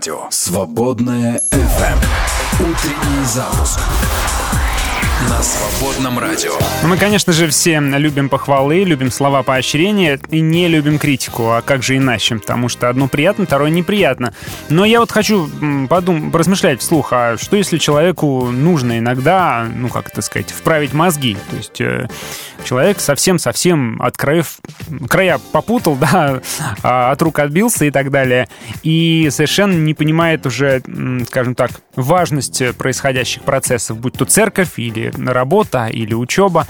Радио. Свободное FM. Утренний запуск на свободном радио. Ну, мы, конечно же, все любим похвалы, любим слова поощрения и не любим критику. А как же иначе? Потому что одно приятно, второе неприятно. Но я вот хочу подум- поразмышлять вслух, а что если человеку нужно иногда, ну, как это сказать, вправить мозги? То есть э, человек совсем-совсем от краев, края попутал, да, а, от рук отбился и так далее. И совершенно не понимает уже, скажем так, важность происходящих процессов, будь то церковь или работа или учеба.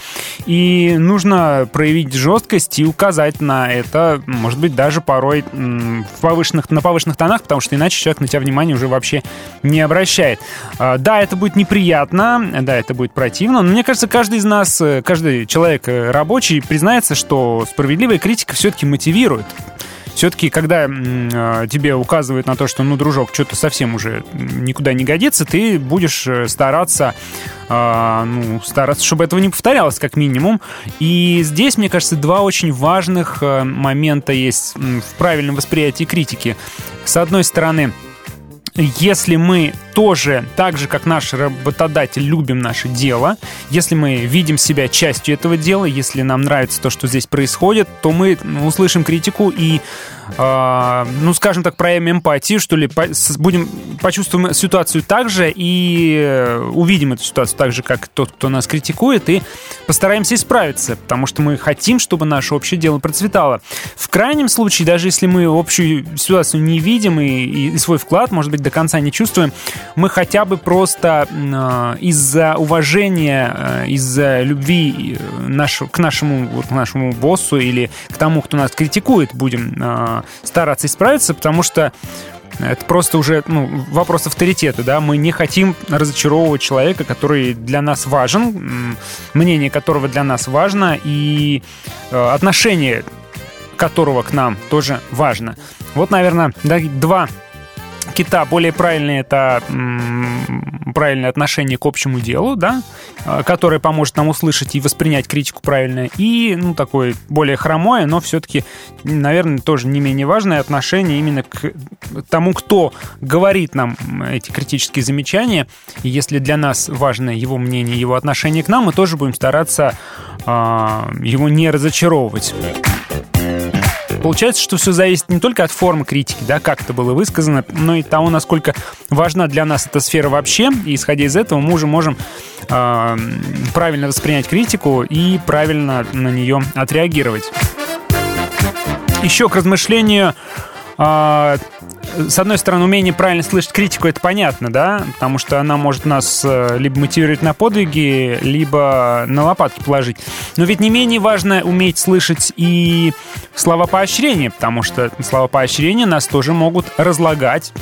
И нужно проявить жесткость и указать на это, может быть, даже порой в повышенных, на повышенных тонах, потому что иначе человек на тебя внимание уже вообще не обращает. А, да, это будет неприятно, да, это будет противно, но мне кажется, каждый из нас, каждый человек э, рабочий признается, что справедливая критика все-таки мотивирует все-таки, когда э, тебе указывают на то, что, ну, дружок, что-то совсем уже никуда не годится, ты будешь э, стараться, э, ну, стараться, чтобы этого не повторялось, как минимум. И здесь, мне кажется, два очень важных э, момента есть в правильном восприятии критики. С одной стороны, если мы тоже, так же, как наш работодатель, любим наше дело, если мы видим себя частью этого дела, если нам нравится то, что здесь происходит, то мы услышим критику и э, ну, скажем так, проявим эмпатию, что ли, будем почувствуем ситуацию так же и э, увидим эту ситуацию так же, как тот, кто нас критикует, и постараемся исправиться, потому что мы хотим, чтобы наше общее дело процветало. В крайнем случае, даже если мы общую ситуацию не видим и, и свой вклад, может быть, до конца не чувствуем, мы хотя бы просто э, из-за уважения, э, из-за любви э, наш, к нашему, к нашему боссу или к тому, кто нас критикует, будем э, стараться исправиться, потому что это просто уже ну, вопрос авторитета, да, мы не хотим разочаровывать человека, который для нас важен, мнение которого для нас важно, и э, отношение которого к нам тоже важно. Вот, наверное, два кита более правильное это правильное отношение к общему делу, да, а, которое поможет нам услышать и воспринять критику правильно, и, ну, такое более хромое, но все-таки, наверное, тоже не менее важное отношение именно к тому, кто говорит нам эти критические замечания, и если для нас важно его мнение, его отношение к нам, мы тоже будем стараться э, его не разочаровывать. Получается, что все зависит не только от формы критики, да, как это было высказано, но и того, насколько важна для нас эта сфера вообще. И исходя из этого, мы уже можем э, правильно воспринять критику и правильно на нее отреагировать. Еще к размышлению э, с одной стороны, умение правильно слышать критику, это понятно, да, потому что она может нас э, либо мотивировать на подвиги, либо на лопатки положить. Но ведь не менее важно уметь слышать и слова поощрения, потому что слова поощрения нас тоже могут разлагать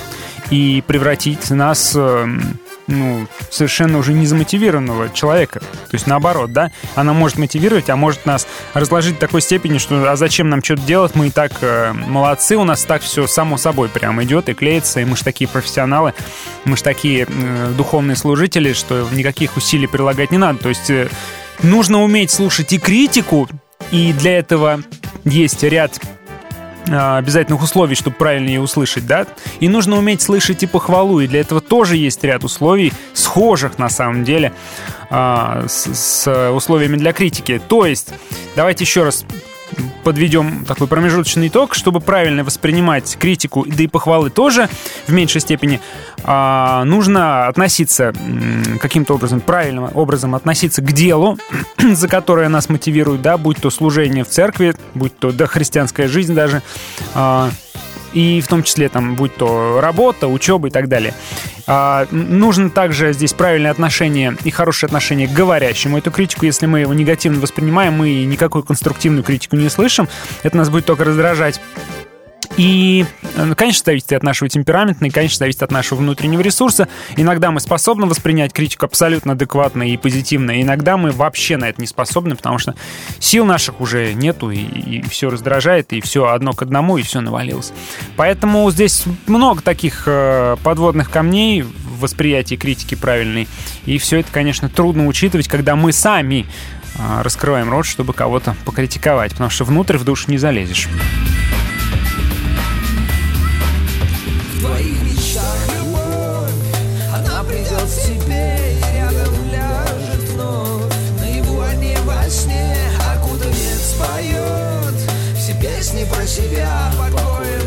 и превратить нас эм, ну, совершенно уже не замотивированного человека. То есть наоборот, да, она может мотивировать, а может нас разложить в такой степени, что а зачем нам что-то делать, мы и так э, молодцы, у нас так все само собой прямо идет и клеится, и мы же такие профессионалы, мы же такие э, духовные служители, что никаких усилий прилагать не надо. То есть э, нужно уметь слушать и критику, и для этого есть ряд обязательных условий, чтобы правильно ее услышать, да? И нужно уметь слышать и похвалу, и для этого тоже есть ряд условий, схожих на самом деле а, с, с условиями для критики. То есть, давайте еще раз подведем такой промежуточный итог, чтобы правильно воспринимать критику, да и похвалы тоже в меньшей степени, а, нужно относиться каким-то образом, правильным образом относиться к делу, за которое нас мотивирует, да, будь то служение в церкви, будь то да, христианская жизнь даже, а, и в том числе там, будь то работа, учеба и так далее. А, нужно также здесь правильное отношение и хорошее отношение к говорящему эту критику. Если мы его негативно воспринимаем, мы никакую конструктивную критику не слышим. Это нас будет только раздражать. И, э, конечно, зависит от нашего темперамента, и, конечно, зависит от нашего внутреннего ресурса. Иногда мы способны воспринять критику абсолютно адекватно и позитивно, иногда мы вообще на это не способны, потому что сил наших уже нету, и, и все раздражает, и все одно к одному, и все навалилось. Поэтому здесь много таких э, подводных камней в восприятии критики правильной, и все это, конечно, трудно учитывать, когда мы сами э, раскрываем рот, чтобы кого-то покритиковать, потому что внутрь в душу не залезешь твоих мечтах любовь. Она придет к тебе и рядом ляжет вновь. Наяву они во сне, а куда нет споет Все песни про себя покоя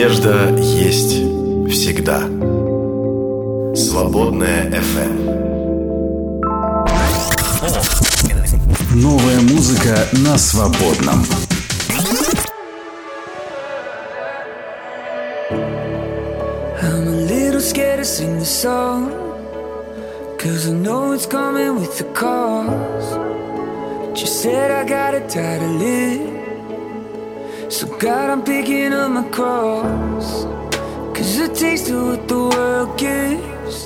Надежда есть всегда. Свободная FM. Новая музыка на свободном. across. Cause a taste of what the world gives.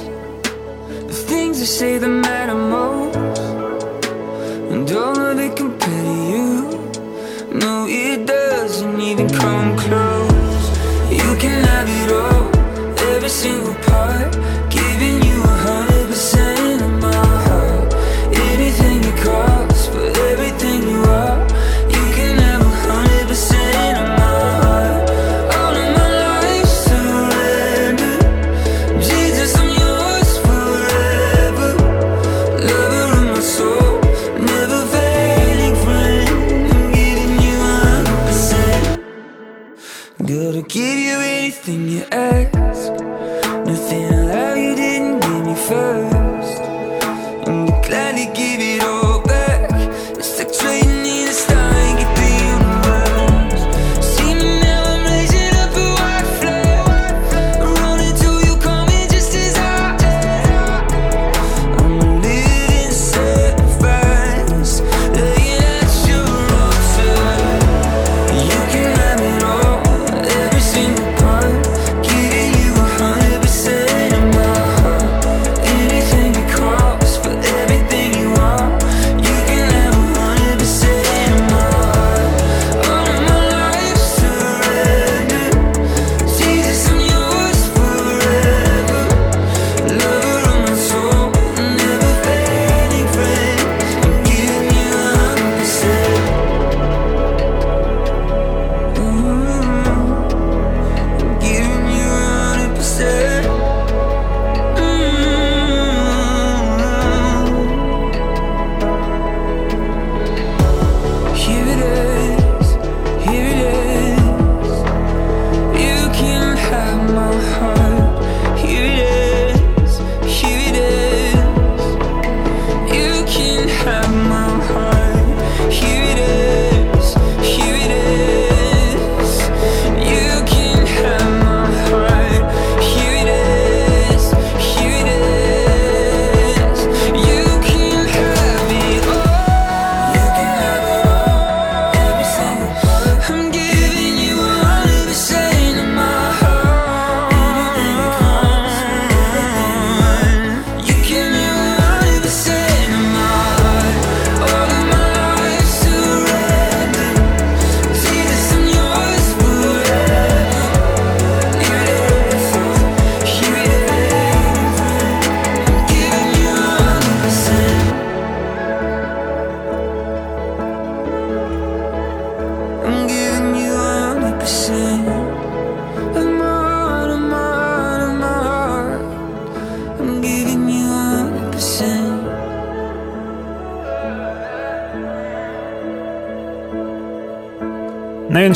The things they say that matter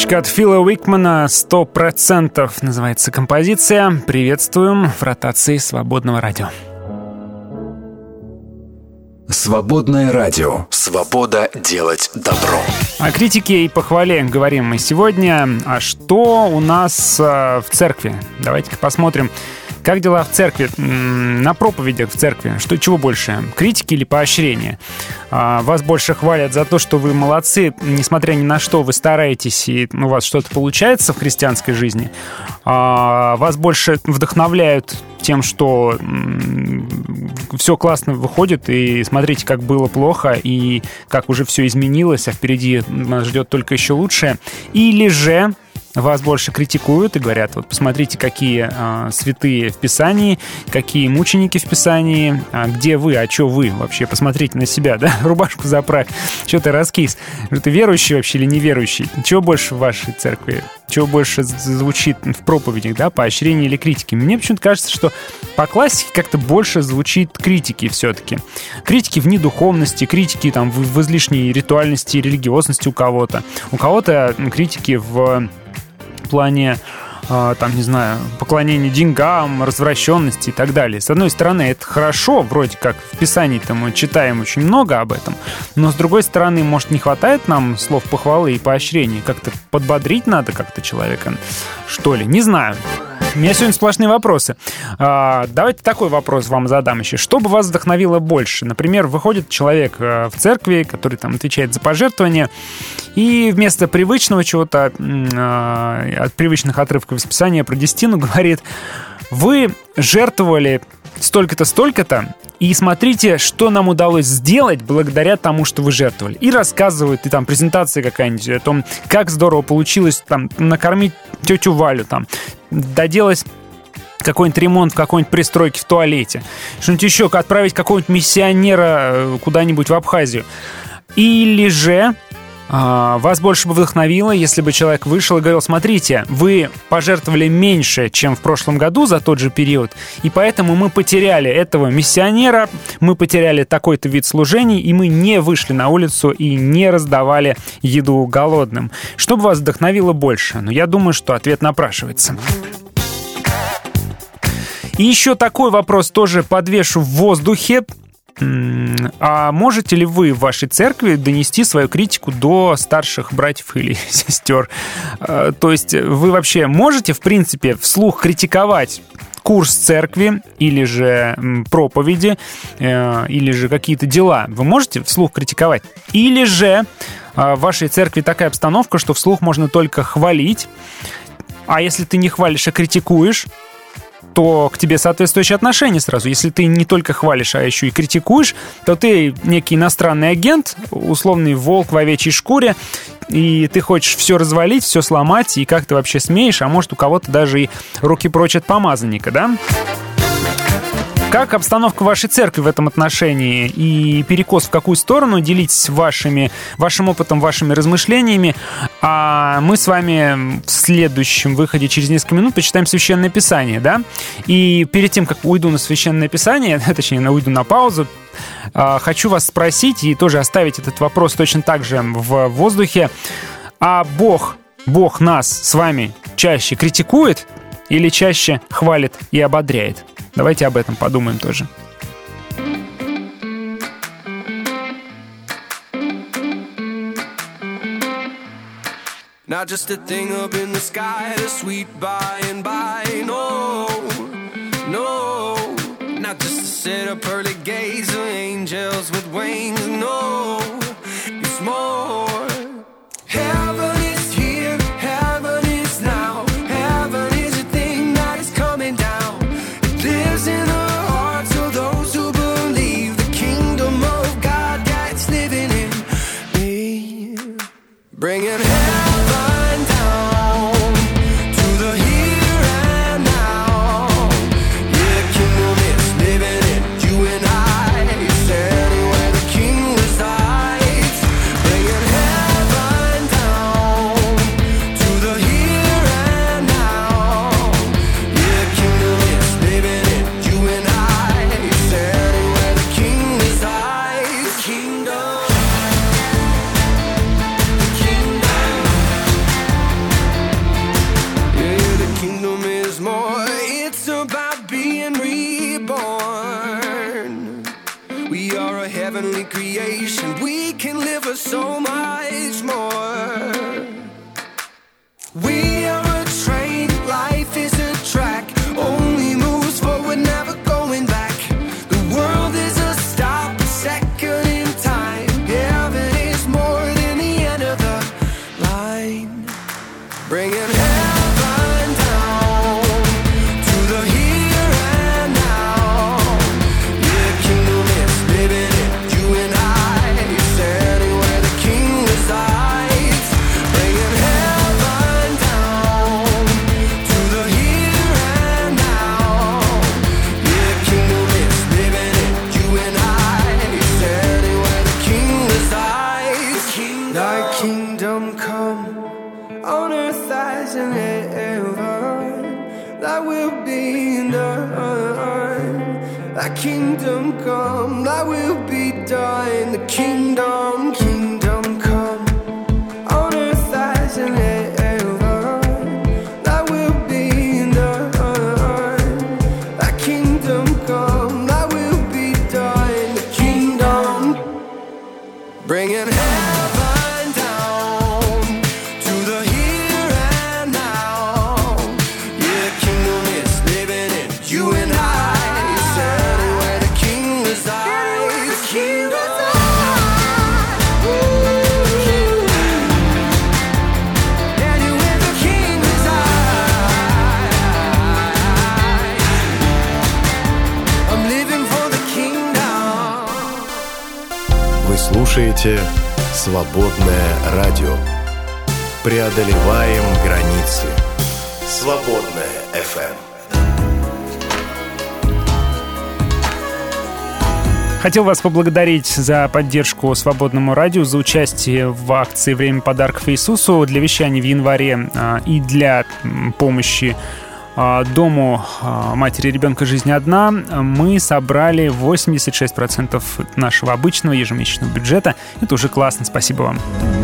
Новиночка от Фила Уикмана «100%» называется композиция. Приветствуем в ротации свободного радио. Свободное радио. Свобода делать добро. О критике и похвале говорим мы сегодня. А что у нас э, в церкви? Давайте-ка посмотрим. Как дела в церкви? На проповедях в церкви. Что, чего больше? Критики или поощрения? А, Вас больше хвалят за то, что вы молодцы, несмотря ни на что, вы стараетесь, и у вас что-то получается в христианской жизни. А, Вас больше вдохновляют тем, что все классно выходит, и смотрите, как было плохо, и как уже все изменилось, а впереди нас ждет только еще лучшее. Или же вас больше критикуют и говорят, вот посмотрите, какие а, святые в Писании, какие мученики в Писании, а где вы, а что вы вообще, посмотрите на себя, да, рубашку заправь, что ты раскис, что ты верующий вообще или неверующий, чего больше в вашей церкви, чего больше звучит в проповедях, да, поощрение или критики. Мне почему-то кажется, что по классике как-то больше звучит критики все-таки. Критики в недуховности, критики там в, в излишней ритуальности, религиозности у кого-то. У кого-то критики в плане а, там, не знаю, поклонения деньгам, развращенности и так далее. С одной стороны, это хорошо, вроде как в Писании-то мы читаем очень много об этом, но с другой стороны, может, не хватает нам слов похвалы и поощрения? Как-то подбодрить надо как-то человека, что ли? Не знаю. У меня сегодня сплошные вопросы. А, давайте такой вопрос вам задам еще. Что бы вас вдохновило больше? Например, выходит человек э, в церкви, который там отвечает за пожертвования, и вместо привычного чего-то, э, от привычных отрывков из Писания про десятину говорит, вы жертвовали столько-то, столько-то, и смотрите, что нам удалось сделать благодаря тому, что вы жертвовали. И рассказывают, и там презентация какая-нибудь о том, как здорово получилось там накормить тетю Валю, там, доделать какой-нибудь ремонт в какой-нибудь пристройке в туалете, что-нибудь еще, отправить какого-нибудь миссионера э, куда-нибудь в Абхазию. Или же вас больше бы вдохновило, если бы человек вышел и говорил, смотрите, вы пожертвовали меньше, чем в прошлом году за тот же период, и поэтому мы потеряли этого миссионера, мы потеряли такой-то вид служений, и мы не вышли на улицу и не раздавали еду голодным. Что бы вас вдохновило больше? Ну, я думаю, что ответ напрашивается. И еще такой вопрос тоже подвешу в воздухе. А можете ли вы в вашей церкви донести свою критику до старших братьев или сестер? А, то есть вы вообще можете, в принципе, вслух критиковать курс церкви или же проповеди, э, или же какие-то дела, вы можете вслух критиковать? Или же а, в вашей церкви такая обстановка, что вслух можно только хвалить, а если ты не хвалишь, а критикуешь, то к тебе соответствующее отношение сразу. Если ты не только хвалишь, а еще и критикуешь, то ты некий иностранный агент, условный волк в овечьей шкуре, и ты хочешь все развалить, все сломать, и как ты вообще смеешь, а может у кого-то даже и руки прочь от помазанника, да? Как обстановка вашей церкви в этом отношении и перекос в какую сторону? Делитесь вашими, вашим опытом, вашими размышлениями. А мы с вами в следующем выходе через несколько минут почитаем Священное Писание, да? И перед тем, как уйду на Священное Писание, точнее, на уйду на паузу, а, хочу вас спросить и тоже оставить этот вопрос точно так же в воздухе. А Бог, Бог нас с вами чаще критикует или чаще хвалит и ободряет? Давайте об этом подумаем тоже. Not just a thing up in the sky, the sweet by and by. No, no, not just a set of pearly gates of angels with wings. No, вас поблагодарить за поддержку Свободному радио, за участие в акции «Время подарков Иисусу» для вещаний в январе а, и для помощи а, Дому а, матери ребенка «Жизнь одна» мы собрали 86% нашего обычного ежемесячного бюджета. Это уже классно, спасибо вам.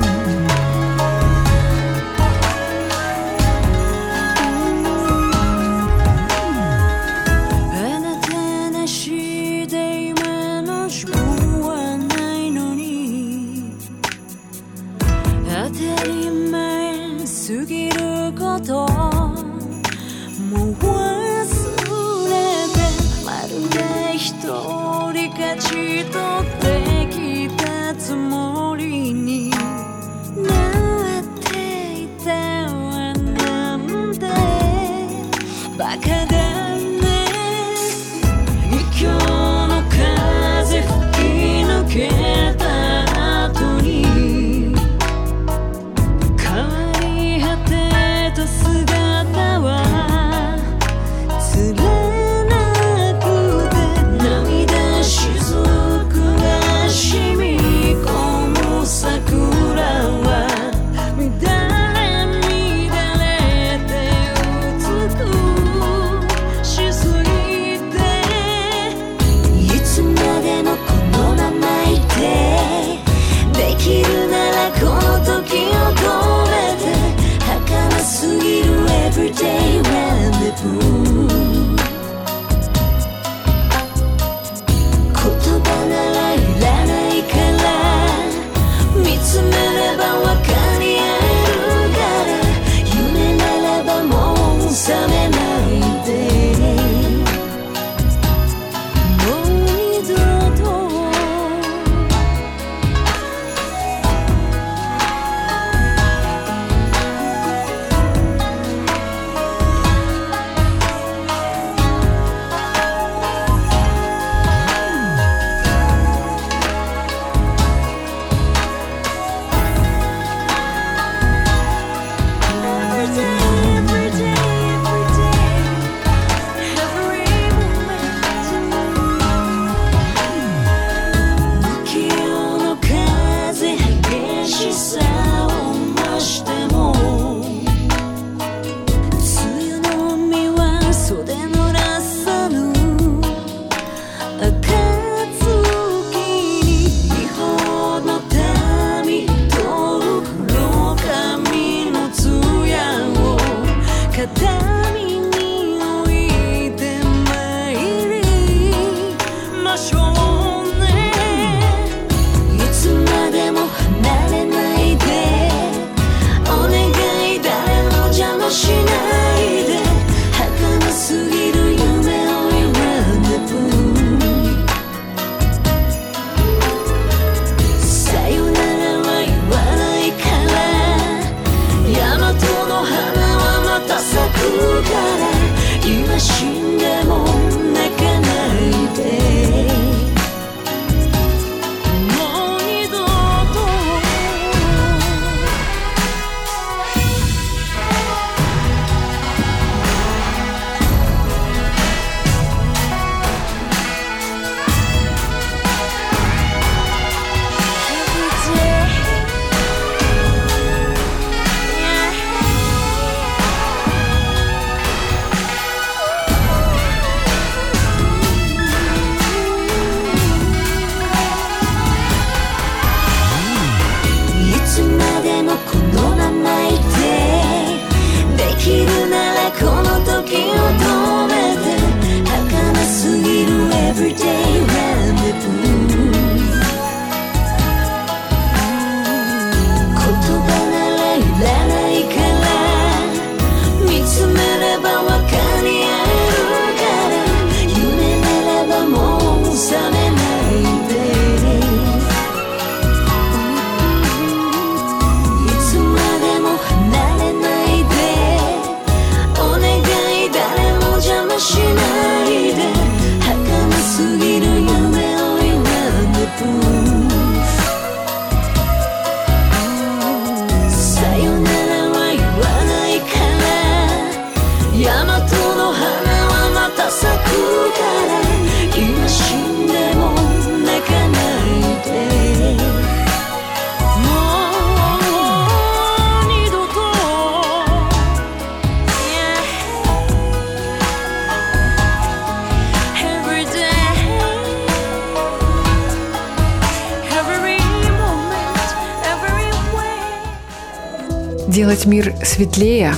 Светлее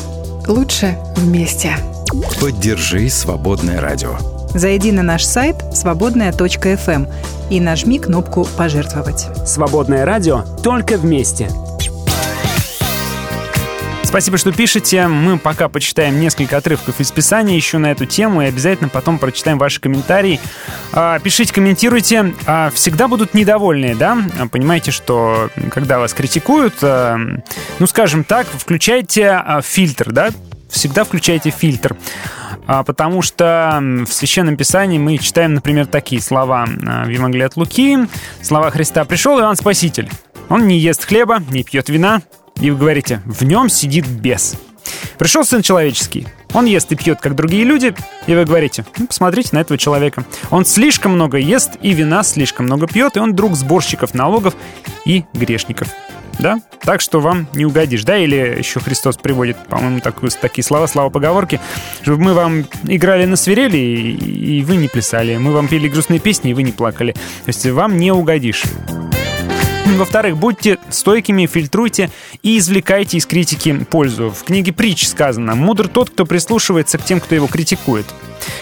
лучше вместе. Поддержи «Свободное радио». Зайди на наш сайт свободная.фм и нажми кнопку «Пожертвовать». Свободное радио только вместе. Спасибо, что пишете. Мы пока почитаем несколько отрывков из Писания еще на эту тему и обязательно потом прочитаем ваши комментарии. А, пишите, комментируйте. А, всегда будут недовольные, да? Понимаете, что когда вас критикуют, а, ну, скажем так, включайте фильтр, да? Всегда включайте фильтр. Потому что в Священном Писании мы читаем, например, такие слова в Евангелии от Луки. Слова Христа «Пришел Иоанн Спаситель». Он не ест хлеба, не пьет вина, и вы говорите, в нем сидит бес. Пришел Сын Человеческий. Он ест и пьет, как другие люди, и вы говорите, ну, посмотрите на этого человека. Он слишком много ест и вина слишком много пьет, и он друг сборщиков налогов и грешников. Да? Так что вам не угодишь, да? Или еще Христос приводит, по-моему, такую, такие слова, слова поговорки, чтобы мы вам играли на свирели, и, и вы не плясали. Мы вам пели грустные песни, и вы не плакали. То есть вам не угодишь. Во-вторых, будьте стойкими, фильтруйте и извлекайте из критики пользу. В книге «Притч» сказано «Мудр тот, кто прислушивается к тем, кто его критикует».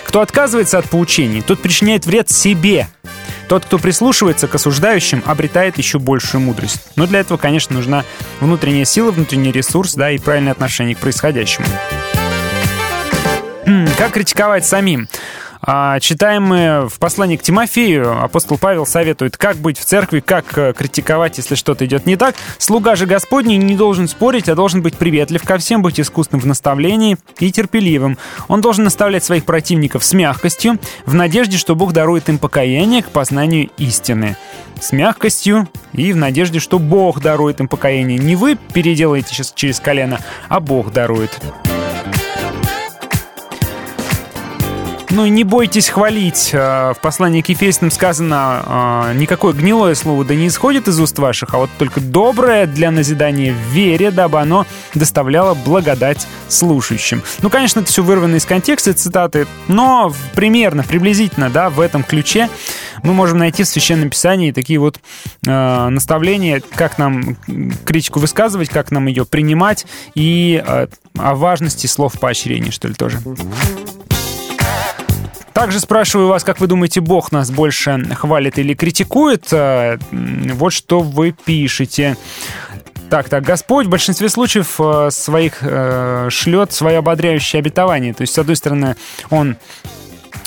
Кто отказывается от поучений, тот причиняет вред себе. Тот, кто прислушивается к осуждающим, обретает еще большую мудрость. Но для этого, конечно, нужна внутренняя сила, внутренний ресурс, да, и правильное отношение к происходящему. Как критиковать самим? А, читаем мы в послании к Тимофею. Апостол Павел советует, как быть в церкви, как э, критиковать, если что-то идет не так. Слуга же Господний не должен спорить, а должен быть приветлив ко всем, быть искусным в наставлении и терпеливым. Он должен наставлять своих противников с мягкостью, в надежде, что Бог дарует им покаяние к познанию истины. С мягкостью и в надежде, что Бог дарует им покаяние. Не вы переделаете сейчас через колено, а Бог дарует. Ну и не бойтесь хвалить. Э, в послании к Ефесиным сказано, э, никакое гнилое слово да не исходит из уст ваших, а вот только доброе для назидания в вере, дабы оно доставляло благодать слушающим. Ну, конечно, это все вырвано из контекста цитаты, но примерно, приблизительно, да, в этом ключе мы можем найти в Священном Писании такие вот э, наставления, как нам критику высказывать, как нам ее принимать и э, о важности слов поощрения, что ли, тоже. Также спрашиваю вас, как вы думаете, Бог нас больше хвалит или критикует? Э, вот что вы пишете. Так, так, Господь в большинстве случаев э, своих э, шлет свое ободряющее обетование. То есть, с одной стороны, Он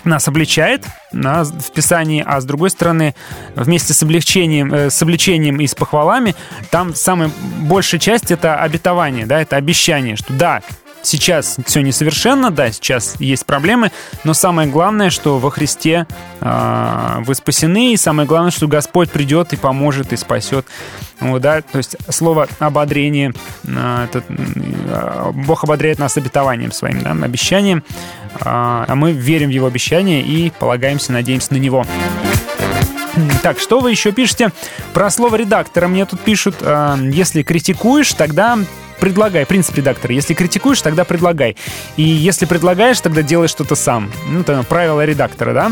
нас обличает да, в Писании, а с другой стороны, вместе с облегчением, э, с обличением и с похвалами, там самая большая часть это обетование, да, это обещание, что да, сейчас все несовершенно, да, сейчас есть проблемы, но самое главное, что во Христе э, вы спасены, и самое главное, что Господь придет и поможет, и спасет. Вот, да, то есть слово ободрение, э, это, э, Бог ободряет нас обетованием своим, да, обещанием, э, а мы верим в Его обещание и полагаемся, надеемся на Него. Так, что вы еще пишете? Про слово редактора мне тут пишут. Если критикуешь, тогда предлагай. Принцип редактора. Если критикуешь, тогда предлагай. И если предлагаешь, тогда делай что-то сам. Ну, это правило редактора, да?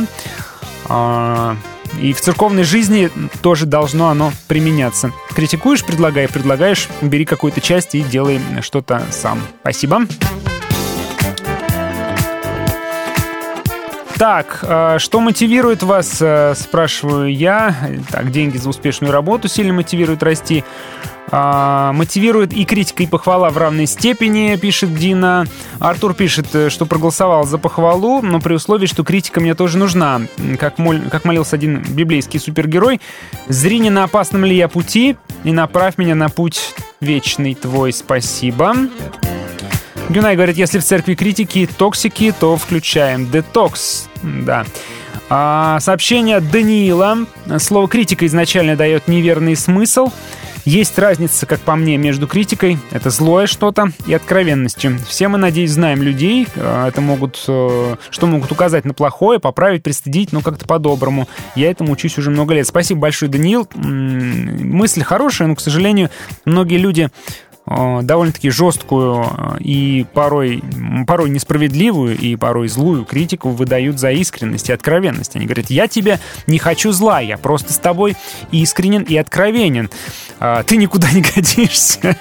А, и в церковной жизни тоже должно оно применяться. Критикуешь, предлагай, предлагаешь, бери какую-то часть и делай что-то сам. Спасибо. Так, а, что мотивирует вас, э, спрашиваю я. Так, деньги за успешную работу сильно мотивируют расти. А, мотивирует и критика, и похвала в равной степени, пишет Дина. Артур пишет, э, что проголосовал за похвалу, но при условии, что критика мне тоже нужна. Как, моль, как молился один библейский супергерой, «Зри не на опасном ли я пути, и направь меня на путь вечный твой, спасибо». Гюнай говорит, если в церкви критики токсики, то включаем детокс. Да. А, сообщение Даниила. Слово критика изначально дает неверный смысл. Есть разница, как по мне, между критикой, это злое что-то, и откровенностью. Все мы, надеюсь, знаем людей, э, это могут, э, что могут указать на плохое, поправить, пристыдить, но как-то по-доброму. Я этому учусь уже много лет. Спасибо большое, Даниил. Мысль хорошая, но, к сожалению, многие люди довольно-таки жесткую э, и порой, порой несправедливую и порой злую критику выдают за искренность и откровенность. Они говорят, я тебе не хочу зла, я просто с тобой искренен и откровенен. А, ты никуда не годишься.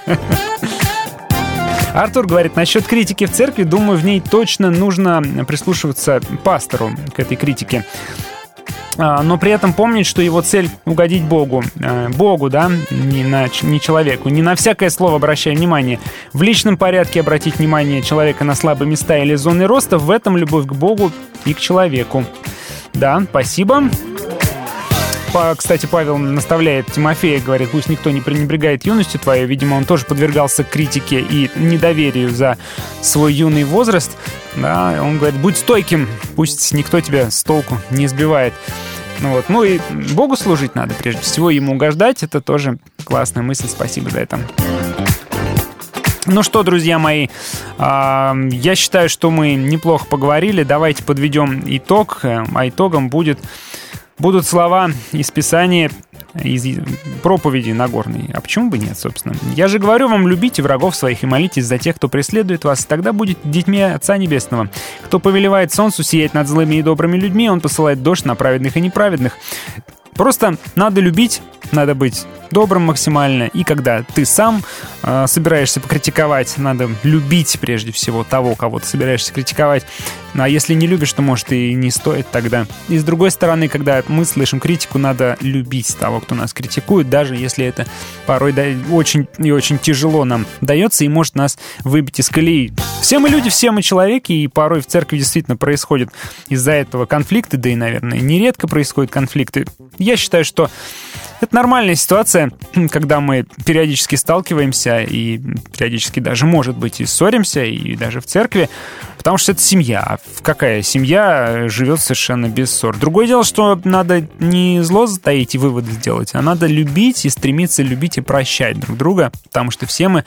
Артур говорит, насчет критики в церкви, думаю, в ней точно нужно прислушиваться пастору к этой критике. А, но при этом помнить, что его цель угодить Богу. А, Богу, да, не, на, не человеку. Не на всякое слово обращая внимание. В личном порядке обратить внимание человека на слабые места или зоны роста, в этом любовь к Богу и к человеку. Да, спасибо. Кстати, Павел наставляет Тимофея, говорит, пусть никто не пренебрегает юностью твоей. Видимо, он тоже подвергался критике и недоверию за свой юный возраст. Да, он говорит, будь стойким, пусть никто тебя с толку не сбивает. Ну вот, ну и Богу служить надо, прежде всего, ему угождать. Это тоже классная мысль, спасибо за это. Ну что, друзья мои, я считаю, что мы неплохо поговорили. Давайте подведем итог. А итогом будет будут слова из Писания, из проповеди Нагорной. А почему бы нет, собственно? Я же говорю вам, любите врагов своих и молитесь за тех, кто преследует вас, тогда будет детьми Отца Небесного. Кто повелевает солнцу сиять над злыми и добрыми людьми, он посылает дождь на праведных и неправедных. Просто надо любить, надо быть добрым максимально. И когда ты сам э, собираешься покритиковать, надо любить прежде всего того, кого ты собираешься критиковать. Ну, а если не любишь, то, может, и не стоит тогда. И с другой стороны, когда мы слышим критику, надо любить того, кто нас критикует, даже если это порой да, очень и очень тяжело нам дается и может нас выбить из колеи. Все мы люди, все мы человеки, и порой в церкви действительно происходят из-за этого конфликты, да и, наверное, нередко происходят конфликты. Я считаю, что это нормальная ситуация, когда мы периодически сталкиваемся и периодически даже, может быть, и ссоримся, и даже в церкви, потому что это семья. Какая семья живет совершенно без ссор? Другое дело, что надо не зло затаить и выводы сделать, а надо любить и стремиться любить и прощать друг друга, потому что все мы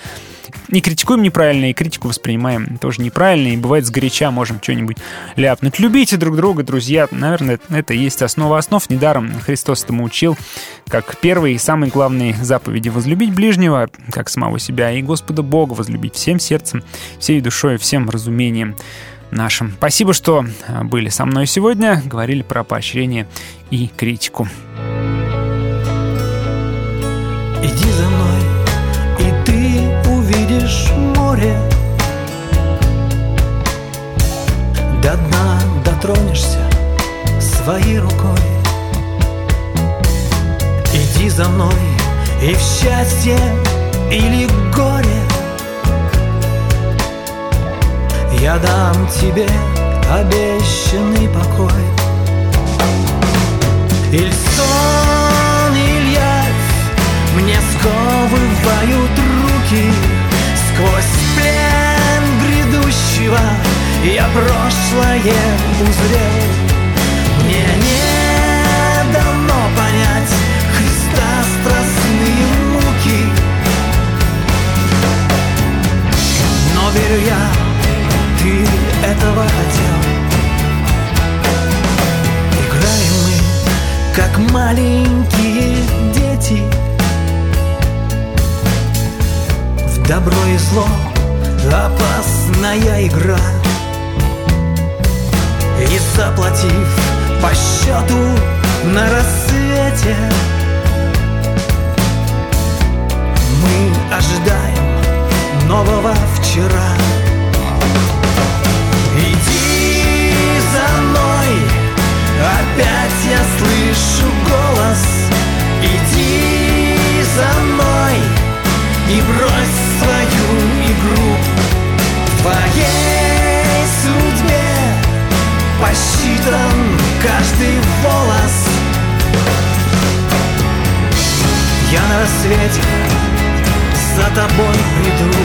не критикуем неправильно, и критику воспринимаем тоже неправильно, и бывает сгоряча можем что-нибудь ляпнуть. Любите друг друга, друзья. Наверное, это и есть основа основ. Недаром Христос этому учил, как первый и самый главный заповеди возлюбить ближнего, как самого себя, и Господа Бога возлюбить всем сердцем, всей душой, всем разумением нашим. Спасибо, что были со мной сегодня, говорили про поощрение и критику. Иди за мной, и ты увидишь море. До дна дотронешься своей рукой. Иди за мной, и в счастье или горе Я дам тебе обещанный покой. Иль сон, иль явь, мне сковывают руки. Сквозь плен грядущего я прошлое узрел. Мне не дано понять Христа страстные муки. Но верю я, этого хотел. Играем мы, как маленькие дети. В добро и зло опасная игра. И заплатив по счету на рассвете Мы ожидаем нового вчера я слышу голос. Иди за мной и брось свою игру. В твоей судьбе посчитан каждый волос. Я на рассвете за тобой приду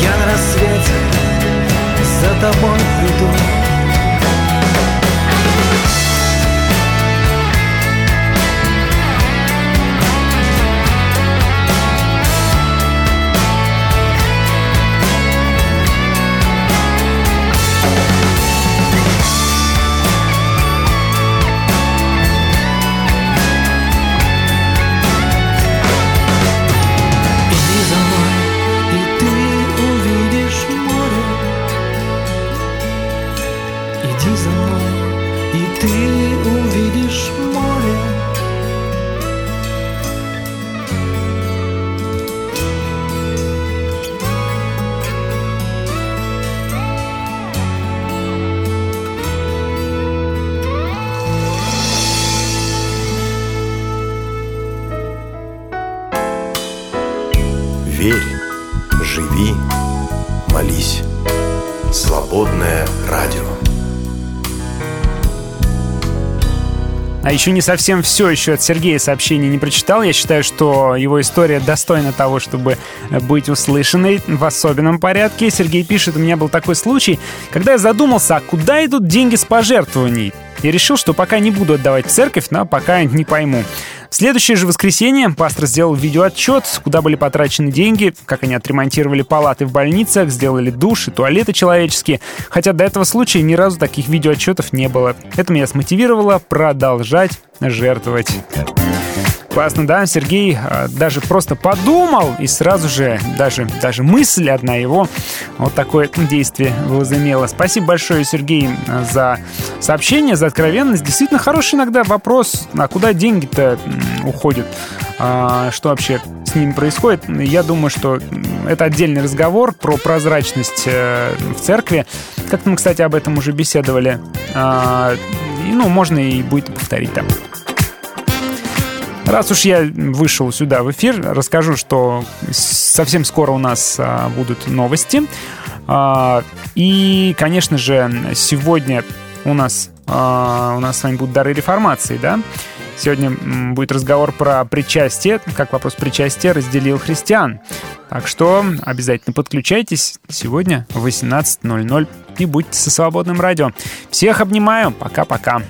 Я на рассвете за тобой приду еще не совсем все еще от Сергея сообщений не прочитал. Я считаю, что его история достойна того, чтобы быть услышанной в особенном порядке. Сергей пишет, у меня был такой случай, когда я задумался, а куда идут деньги с пожертвований? И решил, что пока не буду отдавать в церковь, но пока не пойму. Следующее же воскресенье пастор сделал видеоотчет, куда были потрачены деньги, как они отремонтировали палаты в больницах, сделали души, туалеты человеческие. Хотя до этого случая ни разу таких видеоотчетов не было. Это меня смотивировало продолжать жертвовать. Классно, да? Сергей а, даже просто подумал, и сразу же даже, даже мысль одна его вот такое действие возымела. Спасибо большое, Сергей, за сообщение, за откровенность. Действительно хороший иногда вопрос, а куда деньги-то уходят? А, что вообще с ними происходит? Я думаю, что это отдельный разговор про прозрачность э, в церкви. Как-то мы, кстати, об этом уже беседовали. А, ну, можно и будет повторить там. Раз уж я вышел сюда в эфир, расскажу, что совсем скоро у нас а, будут новости. А, и, конечно же, сегодня у нас, а, у нас с вами будут дары реформации, да? Сегодня будет разговор про причастие, как вопрос причастия разделил христиан. Так что обязательно подключайтесь сегодня в 18.00 и будьте со свободным радио. Всех обнимаю. Пока-пока.